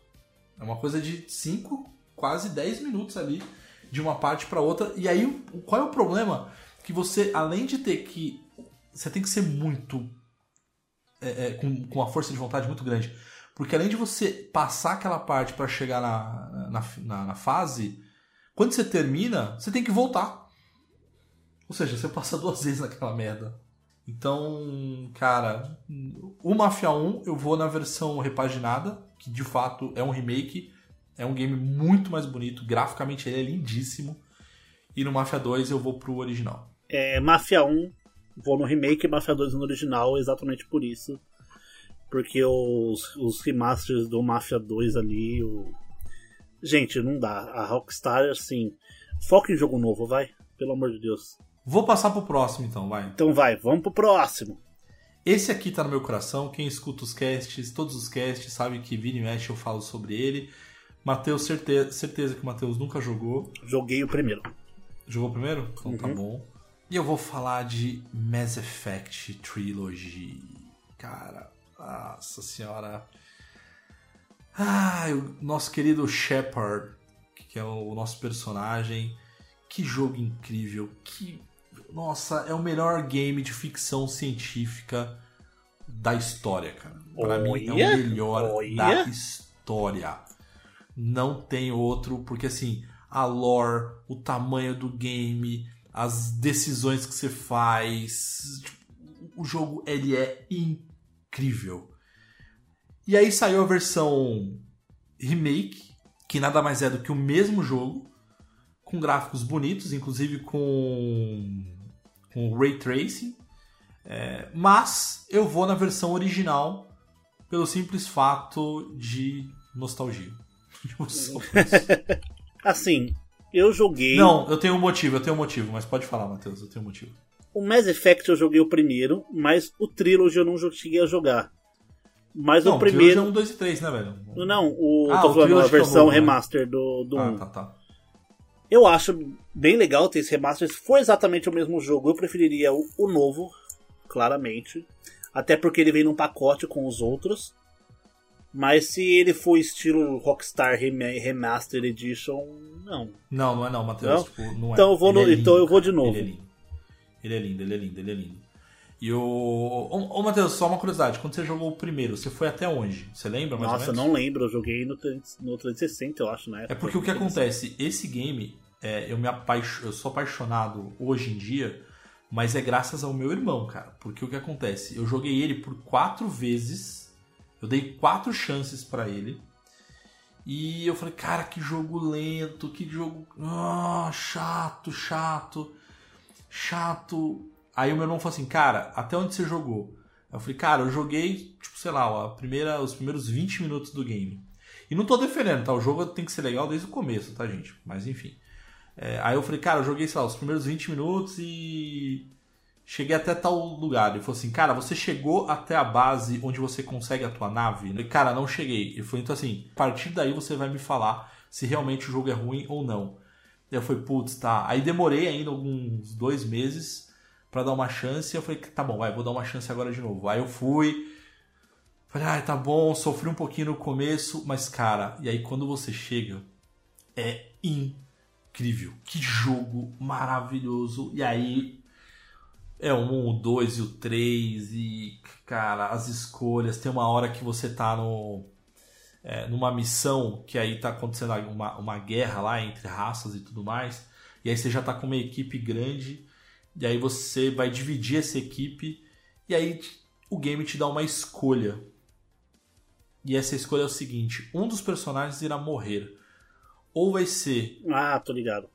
É uma coisa de 5, quase 10 minutos ali de uma parte para outra. E aí, qual é o problema? Que você, além de ter que. Você tem que ser muito. é, é, com, com uma força de vontade muito grande. Porque além de você passar aquela parte para chegar na, na, na, na fase, quando você termina, você tem que voltar. Ou seja, você passa duas vezes naquela merda. Então, cara, o Mafia 1 eu vou na versão repaginada, que de fato é um remake, é um game muito mais bonito, graficamente ele é lindíssimo. E no Mafia 2 eu vou pro original. É, Mafia 1, vou no remake Mafia 2 no original, exatamente por isso. Porque os, os remasters do Mafia 2 ali. O... Gente, não dá. A Rockstar, assim. Foca em jogo novo, vai. Pelo amor de Deus. Vou passar pro próximo então, vai. Então vai, vamos pro próximo. Esse aqui tá no meu coração. Quem escuta os casts, todos os casts, sabe que e mexe eu falo sobre ele. Matheus, certeza, certeza que o Matheus nunca jogou. Joguei o primeiro. Jogou primeiro? Então tá Uhum. bom. E eu vou falar de Mass Effect Trilogy. cara. Nossa senhora. Ai, o nosso querido Shepard, que é o nosso personagem. Que jogo incrível. Que. Nossa, é o melhor game de ficção científica da história, cara. Pra mim é o melhor da história. Não tem outro, porque assim, a lore, o tamanho do game, as decisões que você faz, tipo, o jogo ele é incrível. E aí saiu a versão remake, que nada mais é do que o mesmo jogo, com gráficos bonitos, inclusive com, com ray tracing. É, mas eu vou na versão original pelo simples fato de nostalgia. Assim, eu joguei. Não, eu tenho um motivo, eu tenho um motivo, mas pode falar, Matheus, eu tenho um motivo. O Mass Effect eu joguei o primeiro, mas o Trilogy eu não cheguei a jogar. Mas não, o primeiro. é um, dois e três, né, velho? Não, o, Ah, tô o falando a é o versão né? remaster do, do Ah, 1. tá, tá. Eu acho bem legal ter esse remaster. Se for exatamente o mesmo jogo, eu preferiria o, o novo, claramente. Até porque ele vem num pacote com os outros. Mas se ele for estilo Rockstar Rem- Remastered Edition, não. Não, não é não, Matheus. Não? Tipo, não é. Então eu vou no- é então eu vou de cara. novo. É. Ele é lindo, ele é lindo, ele é lindo. E o. Ô, ô Matheus, só uma curiosidade. Quando você jogou o primeiro, você foi até onde? Você lembra mais Nossa, ou menos? não lembro. Eu joguei no, 300 no 360, eu acho, né? É porque o que acontece, esse game, é, eu me apaixo, eu sou apaixonado hoje em dia, mas é graças ao meu irmão, cara. Porque o que acontece, eu joguei ele por quatro vezes, eu dei quatro chances pra ele. E eu falei, cara, que jogo lento, que jogo. Ah, chato, chato, chato. Aí o meu irmão falou assim, cara, até onde você jogou? Eu falei, cara, eu joguei, tipo, sei lá, a primeira, os primeiros 20 minutos do game. E não tô defendendo, tá? O jogo tem que ser legal desde o começo, tá, gente? Mas enfim. É, aí eu falei, cara, eu joguei, sei lá, os primeiros 20 minutos e. Cheguei até tal lugar. Ele falou assim, cara, você chegou até a base onde você consegue a tua nave? Falei, cara, não cheguei. Ele falou, então assim, a partir daí você vai me falar se realmente o jogo é ruim ou não. Eu falei, putz, tá. Aí demorei ainda alguns dois meses pra dar uma chance. Eu falei, tá bom, vai, vou dar uma chance agora de novo. Aí eu fui. Falei, ai, tá bom, sofri um pouquinho no começo, mas cara, e aí quando você chega, é incrível. Que jogo maravilhoso. E aí é o 1, o 2 e o 3 e, cara, as escolhas. Tem uma hora que você tá no, é, numa missão que aí tá acontecendo uma, uma guerra lá entre raças e tudo mais. E aí você já tá com uma equipe grande. E aí você vai dividir essa equipe. E aí o game te dá uma escolha. E essa escolha é o seguinte: um dos personagens irá morrer. Ou vai ser Ah, tô ligado.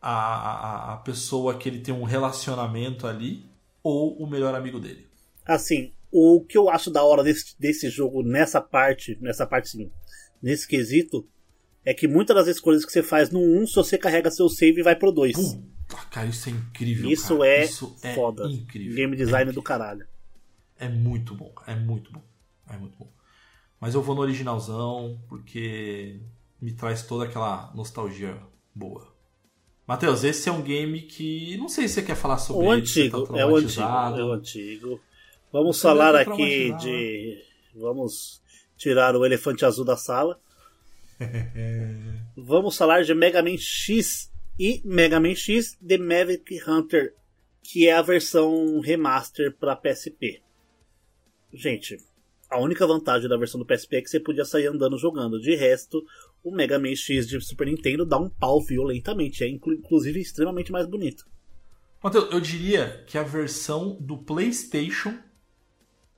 a, a, a pessoa que ele tem um relacionamento ali, ou o melhor amigo dele. Assim, o que eu acho da hora desse, desse jogo nessa parte, nessa parte sim, nesse quesito, é que muitas das escolhas que você faz no 1, se você carrega seu save, vai pro 2. Puta, cara, isso é incrível. Isso cara. é Isso é foda. incrível. Game design é, do caralho. É muito bom, é muito bom. É muito bom. Mas eu vou no originalzão, porque me traz toda aquela nostalgia boa. Matheus, esse é um game que. Não sei se você quer falar sobre O ele. antigo, tá é o antigo, é o antigo. Vamos Você falar aqui de. Vamos tirar o elefante azul da sala. Vamos falar de Mega Man X e Mega Man X The Maverick Hunter, que é a versão remaster para PSP. Gente, a única vantagem da versão do PSP é que você podia sair andando jogando. De resto, o Mega Man X de Super Nintendo dá um pau violentamente. É inclu- inclusive extremamente mais bonito. Matheus, eu diria que a versão do PlayStation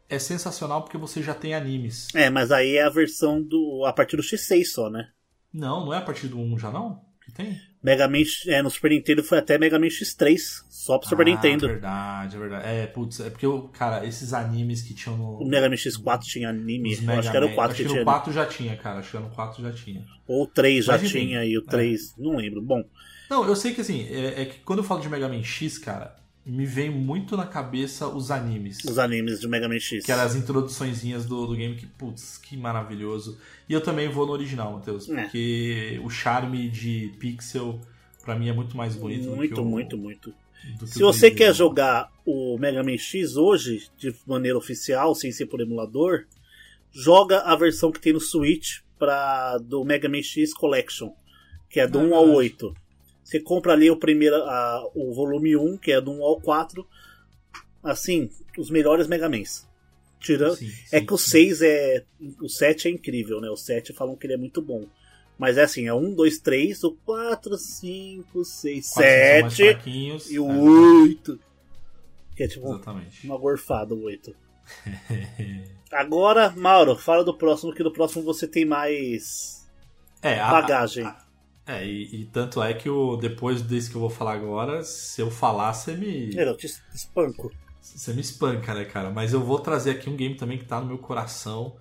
é sensacional porque você já tem animes. É, mas aí é a versão do. a partir do X6 só, né? Não, não é a partir do 1 já não? Que tem? Mega Man, é, no Super Nintendo foi até Mega Man X3, só pro Super ah, Nintendo. verdade, é verdade. É, putz, é porque, eu, cara, esses animes que tinham no. O Mega Man X4 tinha anime, eu acho que era o Man- 4 acho que que tinha. no 4 já tinha, cara. Acho que no 4 já tinha. Ou o 3 já Mas enfim, tinha, e o é. 3, não lembro. Bom, Não, eu sei que assim, é, é que quando eu falo de Mega Man X, cara, me vem muito na cabeça os animes. os animes de Mega Man X. Que eram as introduçõezinhas do, do game que, putz, que maravilhoso. E eu também vou no original, Matheus, É. porque o charme de pixel, pra mim, é muito mais bonito do que Muito, o... muito, muito. que Se você 3D. quer jogar o Mega Man X hoje, de maneira oficial, sem ser por emulador, joga a versão que tem no Switch pra, do Mega Man X Collection, que é do Ah, 1 ao verdade. 8. Você compra ali o primeiro, a- o volume 1, que é do 1 ao 4. Assim, os melhores Mega Mans. Tirando, Sim, é sim, que o sim. 6 é. O 7 é incrível, né? O 7 falam que ele é muito bom. Mas é assim, é 1, 2, 3, o 4, 5, 6, Quatro são mais 7 fraquinhos. e o É, 8. Que é tipo Exatamente. uma gorfada o 8. Agora, Mauro, fala do próximo, que do próximo você tem mais É, a, bagagem. É, e, e tanto é que o, depois desse que eu vou falar agora, se eu falar, você me. Eu te espanco. Você me espanca, né, cara? Mas eu vou trazer aqui um game também que tá no meu coração,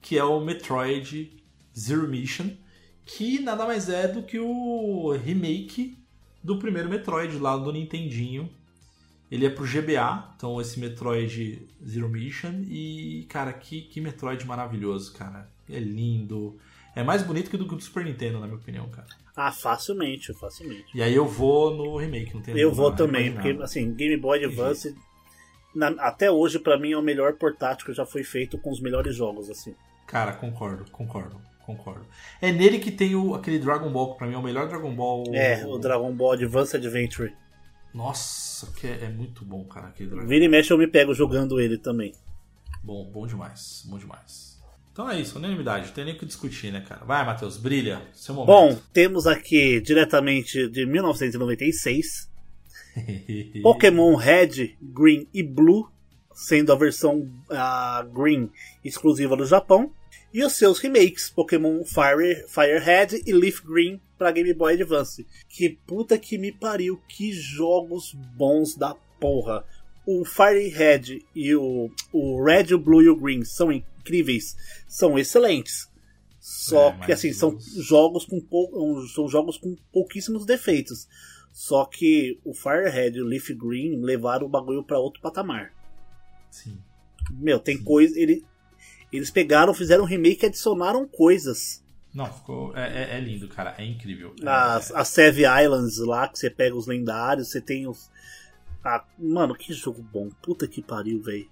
que é o Metroid Zero Mission, que nada mais é do que o remake do primeiro Metroid lá do Nintendinho. Ele é pro GBA, então esse Metroid Zero Mission, e, cara, que, que Metroid maravilhoso, cara. É lindo. É mais bonito que o do, do Super Nintendo, na minha opinião, cara. Ah, facilmente, facilmente. E aí eu vou no remake, não tem Eu vou também, porque assim, Game Boy Advance, na- até hoje, pra mim, é o melhor portátil que já foi feito com os melhores jogos, assim. Cara, concordo, concordo, concordo. É nele que tem o, aquele Dragon Ball, que pra mim é o melhor Dragon Ball. É, o Dragon Ball Advance Adventure. Nossa, que é, é muito bom, cara, aquele Dragon Vira e mexe eu me pego jogando ele também. Bom, bom demais, bom demais. Então é isso, unanimidade, não tem nem o que discutir, né, cara? Vai, Matheus, brilha, seu momento. Bom, temos aqui diretamente de 1996 Pokémon Red, Green e Blue, sendo a versão ah, Green exclusiva do Japão, e os seus remakes, Pokémon Fire, Fire Red e Leaf Green para Game Boy Advance. Que puta que me pariu, que jogos bons da porra. O Fire Red e o, o Red, o Blue e o Green são incríveis, são excelentes. Só É, que assim, são os- jogos com pou- são jogos com pouquíssimos defeitos. Só que o Firehead e o Leaf Green levaram o bagulho pra outro patamar. Sim. Meu, tem coisa. Ele, eles pegaram, fizeram um remake e adicionaram coisas. Não, ficou. É, é- é lindo, cara, é incrível. É- As, as Save Islands lá, que você pega os lendários, você tem os. Ah, mano, que jogo bom. Puta que pariu, velho.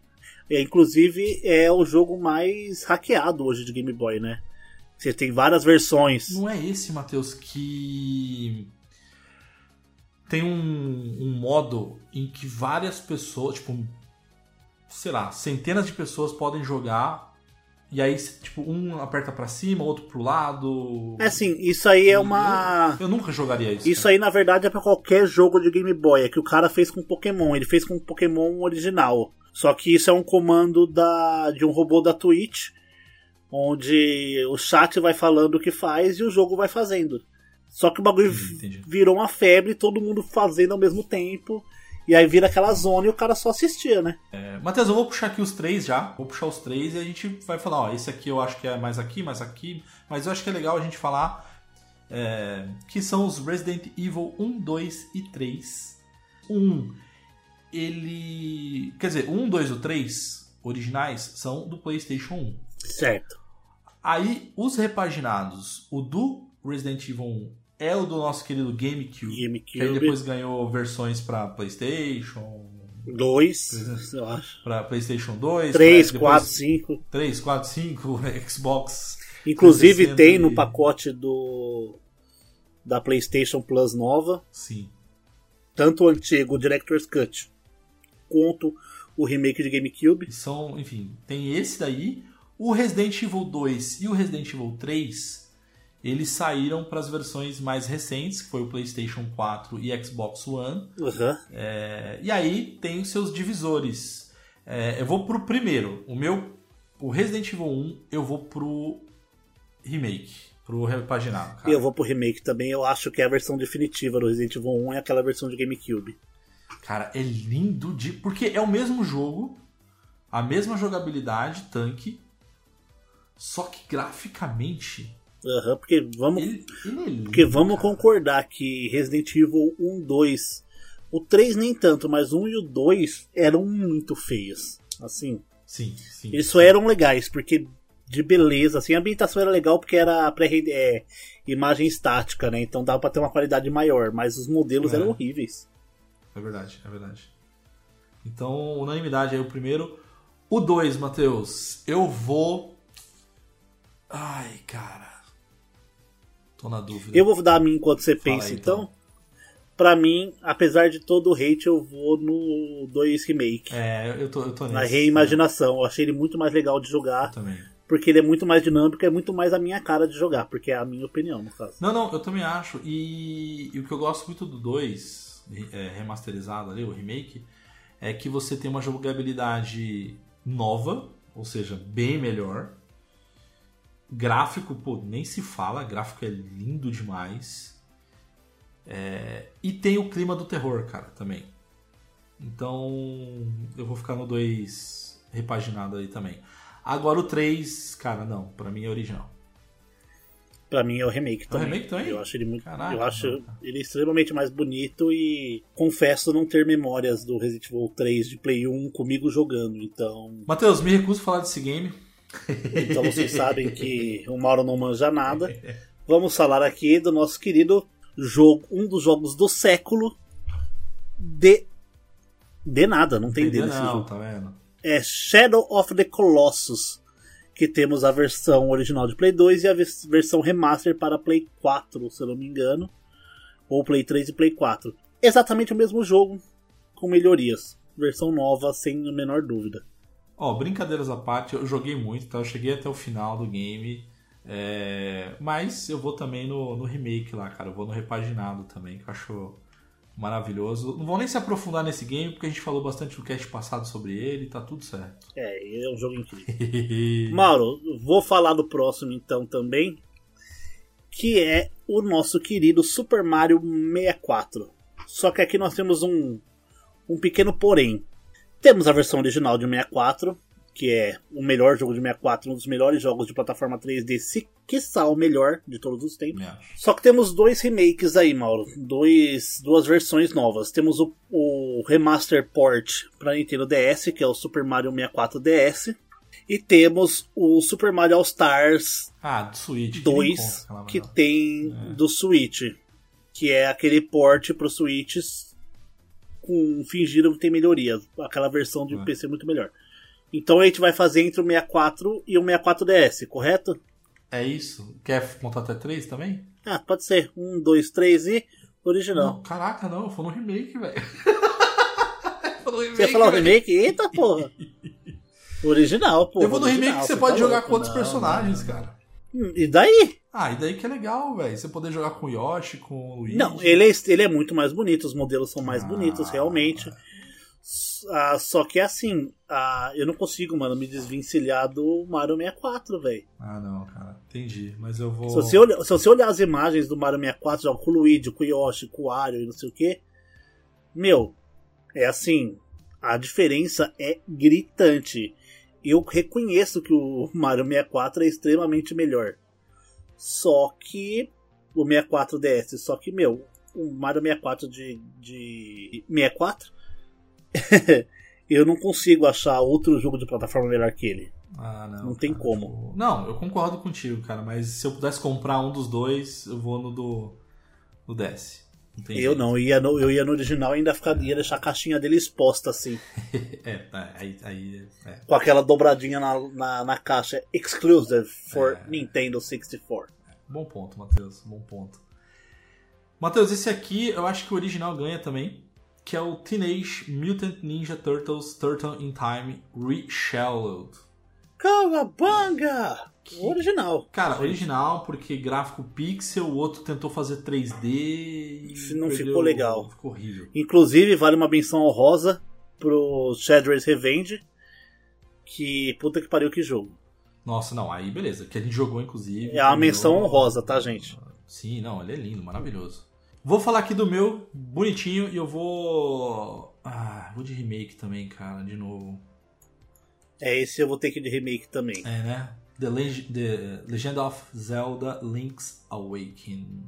É, inclusive, é o jogo mais hackeado hoje de Game Boy, né? Você tem várias versões. Não é esse, Matheus, que tem um, um modo em que várias pessoas, tipo, sei lá, centenas de pessoas podem jogar e aí, tipo, um aperta pra cima, outro pro lado. É assim, isso aí é uma. Eu, eu nunca jogaria isso. Isso aí, na verdade, é pra qualquer jogo de Game Boy. É que o cara fez com Pokémon. Ele fez com Pokémon original. Só que isso é um comando da, de um robô da Twitch, onde o chat vai falando o que faz e o jogo vai fazendo. Só que o bagulho Hum, entendi. virou uma febre, todo mundo fazendo ao mesmo tempo. E aí vira aquela zona e o cara só assistia, né? É, Matheus, eu vou puxar aqui os três já. Vou puxar os três e a gente vai falar, ó, esse aqui eu acho que é mais aqui, mais aqui. Mas eu acho que é legal a gente falar é, que são os Resident Evil 1, 2 e 3. 1, ele. Quer dizer, o 1, 2 e o 3 originais são do PlayStation 1. Certo. Aí, os repaginados, o do Resident Evil 1 é o do nosso querido GameCube. Que aí GameCube depois ganhou versões pra PlayStation, 2, eu acho. pra PlayStation 2, 3, pra- 4, depois 5. 3, 4, 5, Xbox. Inclusive 360 tem no e- pacote do da PlayStation Plus nova, Sim. tanto o antigo Director's Cut quanto o remake de GameCube. São, enfim, tem esse daí. O Resident Evil 2 e o Resident Evil 3, eles saíram para as versões mais recentes, que foi o PlayStation 4 e Xbox One. Aham. É, e aí tem os seus divisores. É, eu vou pro primeiro. O meu, o Resident Evil 1, eu vou pro remake, pro repaginado. Cara. E eu vou pro remake também, eu acho que é a versão definitiva do Resident Evil 1 é aquela versão de GameCube. Cara, é lindo de. Porque é o mesmo jogo, a mesma jogabilidade, tanque. Só que graficamente. Aham, porque vamos, Ele, ele é porque vamos cara. concordar que Resident Evil 1, 2, o 3 nem tanto, mas o 1 e o 2 eram muito feios. Assim, Sim, sim. eles só eram legais, porque de beleza, assim, a ambientação era legal porque era pré é, imagem estática, né? Então dava pra ter uma qualidade maior, mas os modelos É. eram horríveis. É verdade, é verdade. Então, unanimidade aí o primeiro. O 2, Matheus, eu vou. Ai, cara. Tô na dúvida. Eu vou dar a mim enquanto você Fala pensa, aí, então. então. Pra mim, apesar de todo o hate, eu vou no 2 Remake. É, eu tô, eu tô nesse. Na reimaginação. Eu achei ele muito mais legal de jogar. Eu também. Porque ele é muito mais dinâmico, é muito mais a minha cara de jogar, porque é a minha opinião, no caso. Não, não, eu também acho. E, e o que eu gosto muito do 2, é, remasterizado ali, o remake, é que você tem uma jogabilidade nova, ou seja, bem melhor. Gráfico, pô, nem se fala, gráfico é lindo demais. É, e tem o clima do terror, cara, também. Então, eu vou ficar no 2 repaginado aí também. Agora o 3, cara, não, pra mim é original. Pra mim é o remake também. remake também? Eu acho ele muito. Caraca, eu acho cara. ele extremamente mais bonito e confesso não ter memórias do Resident Evil 3 de Play 1 comigo jogando. Então. Matheus, me recuso a falar desse game. Então vocês sabem que o Mauro não manja nada. Vamos falar aqui do nosso querido jogo, um dos jogos do século de. De nada, não tem D nesse Não, jogo. tá vendo? é Shadow of the Colossus, que temos a versão original de Play 2 e a vers- versão remaster para Play 4, se eu não me engano, ou Play 3 e Play 4. Exatamente o mesmo jogo, com melhorias. Versão nova, sem a menor dúvida. Ó, brincadeiras à parte, eu joguei muito, tá? Eu cheguei até o final do game. é, Mas eu vou também no, no remake lá, cara. Eu vou no repaginado também, que eu acho maravilhoso. Não vou nem se aprofundar nesse game, porque a gente falou bastante no cast passado sobre ele, tá tudo certo. É, é um jogo incrível. Mauro, vou falar do próximo então também, que é o nosso querido Super Mario 64. Só que aqui nós temos um, um pequeno porém. Temos a versão original de 64, que é o melhor jogo de 64, um dos melhores jogos de plataforma 3D, se quiçá o melhor de todos os tempos. Me acho. Só que temos dois remakes aí, Mauro. Dois, duas versões novas. Temos o, o Remaster Port para Nintendo DS, que é o Super Mario 64 DS. E temos o Super Mario All Stars Ah, do Switch. que nem 2, conta aquela que parada. tem É. do Switch. Que é aquele port pro Switch com fingiram que tem melhoria. Aquela versão de É. PC muito melhor. Então a gente vai fazer entre o 64 e o 64DS, correto? É isso? Quer contar até 3 também? Ah, pode ser. Um, dois, três e original. Não, caraca, não. Vou no remake, velho. Você ia falar o remake? Eita porra! Original, pô. Eu vou no remake que você pode tá jogar louco. com outros Não, personagens, não, não. cara. Hum, E daí? Ah, e daí que é legal, velho. Você poder jogar com o Yoshi, com o Luigi. Não, ele é, ele é muito mais bonito, os modelos são mais Ah. bonitos, realmente. Ah, só que assim, ah, eu não consigo, mano, me desvencilhar do Mario 64, velho. Ah, não, cara. Entendi. Mas eu vou. Se, você olhar- se você olhar as imagens do Mario 64, joga com o Luigi, com o Yoshi, com o Wario e não sei o que, meu, é assim, a diferença é gritante. Eu reconheço que o Mario 64 é extremamente melhor. Só que o 64 DS, só que, meu, o Mario 64 de, de 64, eu não consigo achar outro jogo de plataforma melhor que ele. Ah, não. Não tem cara, como. tipo, Não, eu concordo contigo, cara. Mas se eu pudesse comprar um dos dois, eu vou no do. do DS. Tem Eu não, eu ia no, eu ia no original e ainda ficaria, ia deixar a caixinha dele exposta assim, É, tá, aí. aí é. com aquela dobradinha na, na, na caixa exclusive for É. Nintendo 64. Bom ponto, Matheus. Bom ponto. Matheus, esse aqui eu acho que o original ganha também. Que é o Teenage Mutant Ninja Turtles Turtle in Time Reshelled. Cavabanga! O original. Cara, original porque gráfico pixel, o outro tentou fazer 3D e Não perdeu- ficou legal. Ficou horrível. Inclusive, vale uma menção honrosa pro Shadow's Revenge. Que puta que pariu que jogo. Nossa, não, aí beleza. Que a gente jogou, inclusive. É uma terminou- menção honrosa, tá, gente? Sim, não, ele é lindo, maravilhoso. Vou falar aqui do meu, bonitinho, e eu vou. Ah, vou de remake também, cara, de novo. É, esse eu vou ter que ir de remake também. É, né? The, Leg The Legend of Zelda Link's Awakening.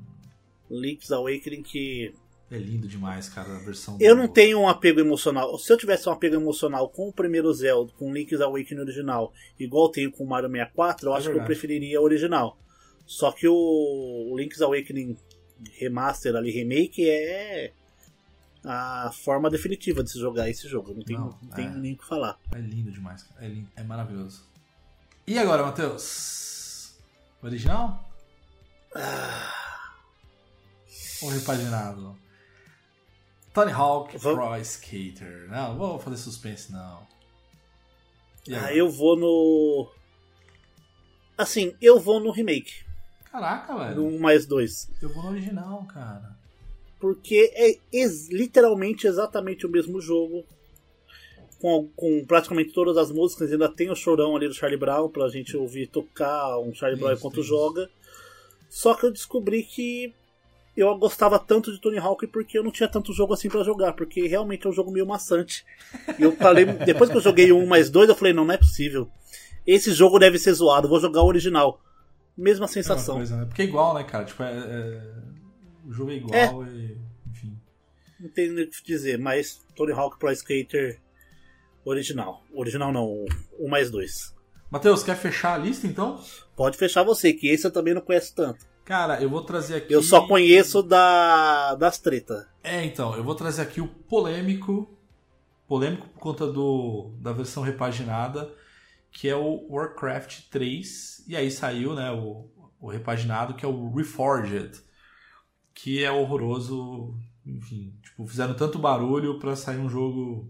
Link's Awakening que É lindo demais, cara, a versão. Eu do- não tenho um apego emocional. Se eu tivesse um apego emocional com o primeiro Zelda, com Link's Awakening original, igual eu tenho com o Mario 64, eu É acho que eu verdade. preferiria o original. Só que o Link's Awakening Remaster ali, remake, é. a forma definitiva de se jogar esse jogo. Não tem, Não, não tem é. nem o que falar. É lindo demais, cara. É, lindo, é maravilhoso. E agora, Matheus? Original? Ou repaginado? Tony Hawk Vamos- Pro Skater. Não, não vou fazer suspense, não. Ah, eu vou no. Assim, eu vou no remake. Caraca, velho. No 1 mais 2. Eu vou no original, cara. Porque é literalmente exatamente o mesmo jogo. Com, com praticamente todas as músicas, ainda tem o chorão ali do Charlie Brown pra gente ouvir tocar um Charlie Brown Isso, enquanto isso. joga. Só que eu descobri que eu gostava tanto de Tony Hawk porque eu não tinha tanto jogo assim pra jogar, porque realmente é um jogo meio maçante. E eu falei, depois que eu joguei um mais dois, eu falei, não, não é possível. Esse jogo deve ser zoado, vou jogar o original. Mesma É sensação. coisa, né? Porque é igual, né, cara? Tipo, é, é- o jogo é igual e. Enfim. Não tem o que dizer, mas Tony Hawk Pro Skater original. Original não, o 1 mais 2. Matheus, quer fechar a lista então? Pode fechar você, que esse eu também não conheço tanto. Cara, eu vou trazer aqui. Eu só conheço da, das tretas. É, então, eu vou trazer aqui o polêmico. Polêmico por conta do, da versão repaginada, que é o Warcraft 3. E aí saiu, né, o, o repaginado, que é o Reforged. Que é horroroso. Enfim, tipo, fizeram tanto barulho pra sair um jogo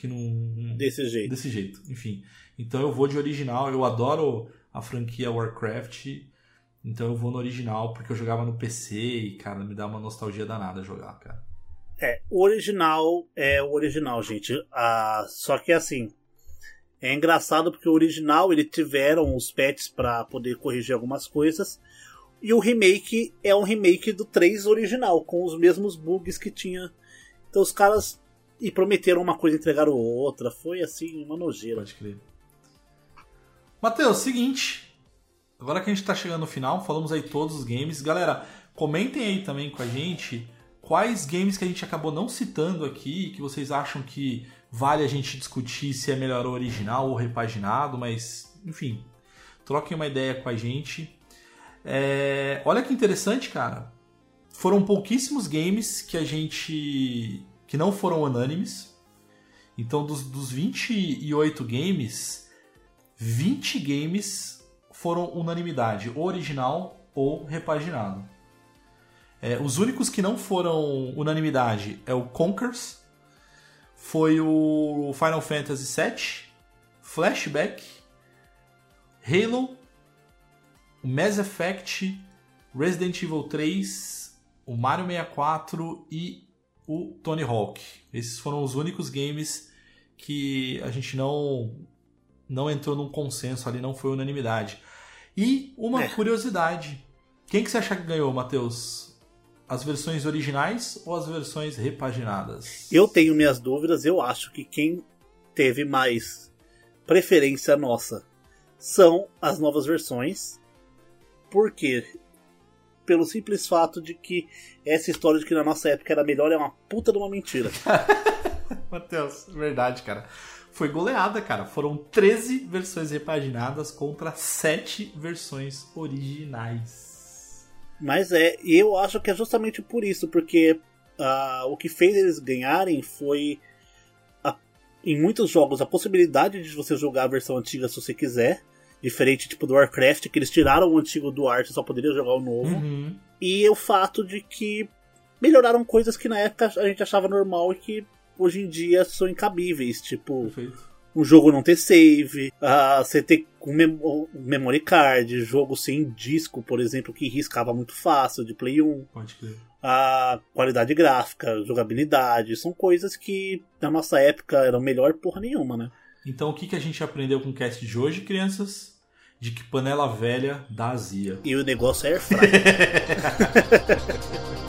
que não. Desse jeito. desse jeito. Enfim. Então eu vou de original. Eu adoro a franquia Warcraft. Então eu vou no original porque eu jogava no PC e, cara, me dá uma nostalgia danada jogar, cara. É, o original é o original, gente. Ah, só que assim, é engraçado porque o original ele tiveram os patches pra poder corrigir algumas coisas. E o remake é um remake do 3 original, com os mesmos bugs que tinha. Então os caras e prometeram uma coisa e entregaram outra. Foi assim, uma nojeira. Pode crer. Matheus, seguinte. Agora que a gente tá chegando no final, falamos aí todos os games. Galera, comentem aí também com a gente quais games que a gente acabou não citando aqui, que vocês acham que vale a gente discutir se é melhor o original ou repaginado, mas enfim, troquem uma ideia com a gente. É, olha que interessante, cara. Foram pouquíssimos games que a gente. Que não foram unânimes. Então, dos, dos 28 games, 20 games foram unanimidade, original ou repaginado. É, os únicos que não foram unanimidade é o Conkers, foi o Final Fantasy VII, Flashback, Halo, Mass Effect, Resident Evil 3, o Mario 64 e o Tony Hawk. Esses foram os únicos games que a gente não não entrou num consenso ali, não foi unanimidade. E uma É. curiosidade. Quem que você acha que ganhou, Matheus? As versões originais ou as versões repaginadas? Eu tenho minhas dúvidas, eu acho que quem teve mais preferência nossa são as novas versões. Por quê? Pelo simples fato de que essa história de que na nossa época era melhor é uma puta de uma mentira. Matheus, verdade, cara. Foi goleada, cara. Foram 13 versões repaginadas contra 7 versões originais. Mas é, eu acho que é justamente por isso, porque ah, o que fez eles ganharem foi em muitos jogos a possibilidade de você jogar a versão antiga se você quiser. Diferente tipo do Warcraft, que eles tiraram o antigo do arte e só poderia jogar o novo. Uhum. E o fato de que melhoraram coisas que na época a gente achava normal e que hoje em dia são incabíveis. Tipo, Perfeito. um jogo não ter save, ah, você ter um mem- memory card, jogo sem disco, por exemplo, que riscava muito fácil de Play 1, Pode crer. a qualidade gráfica, jogabilidade, são coisas que na nossa época eram melhor porra nenhuma, né? Então, o que, que a gente aprendeu com o cast de hoje, crianças? De que panela velha dá azia. E o negócio é air.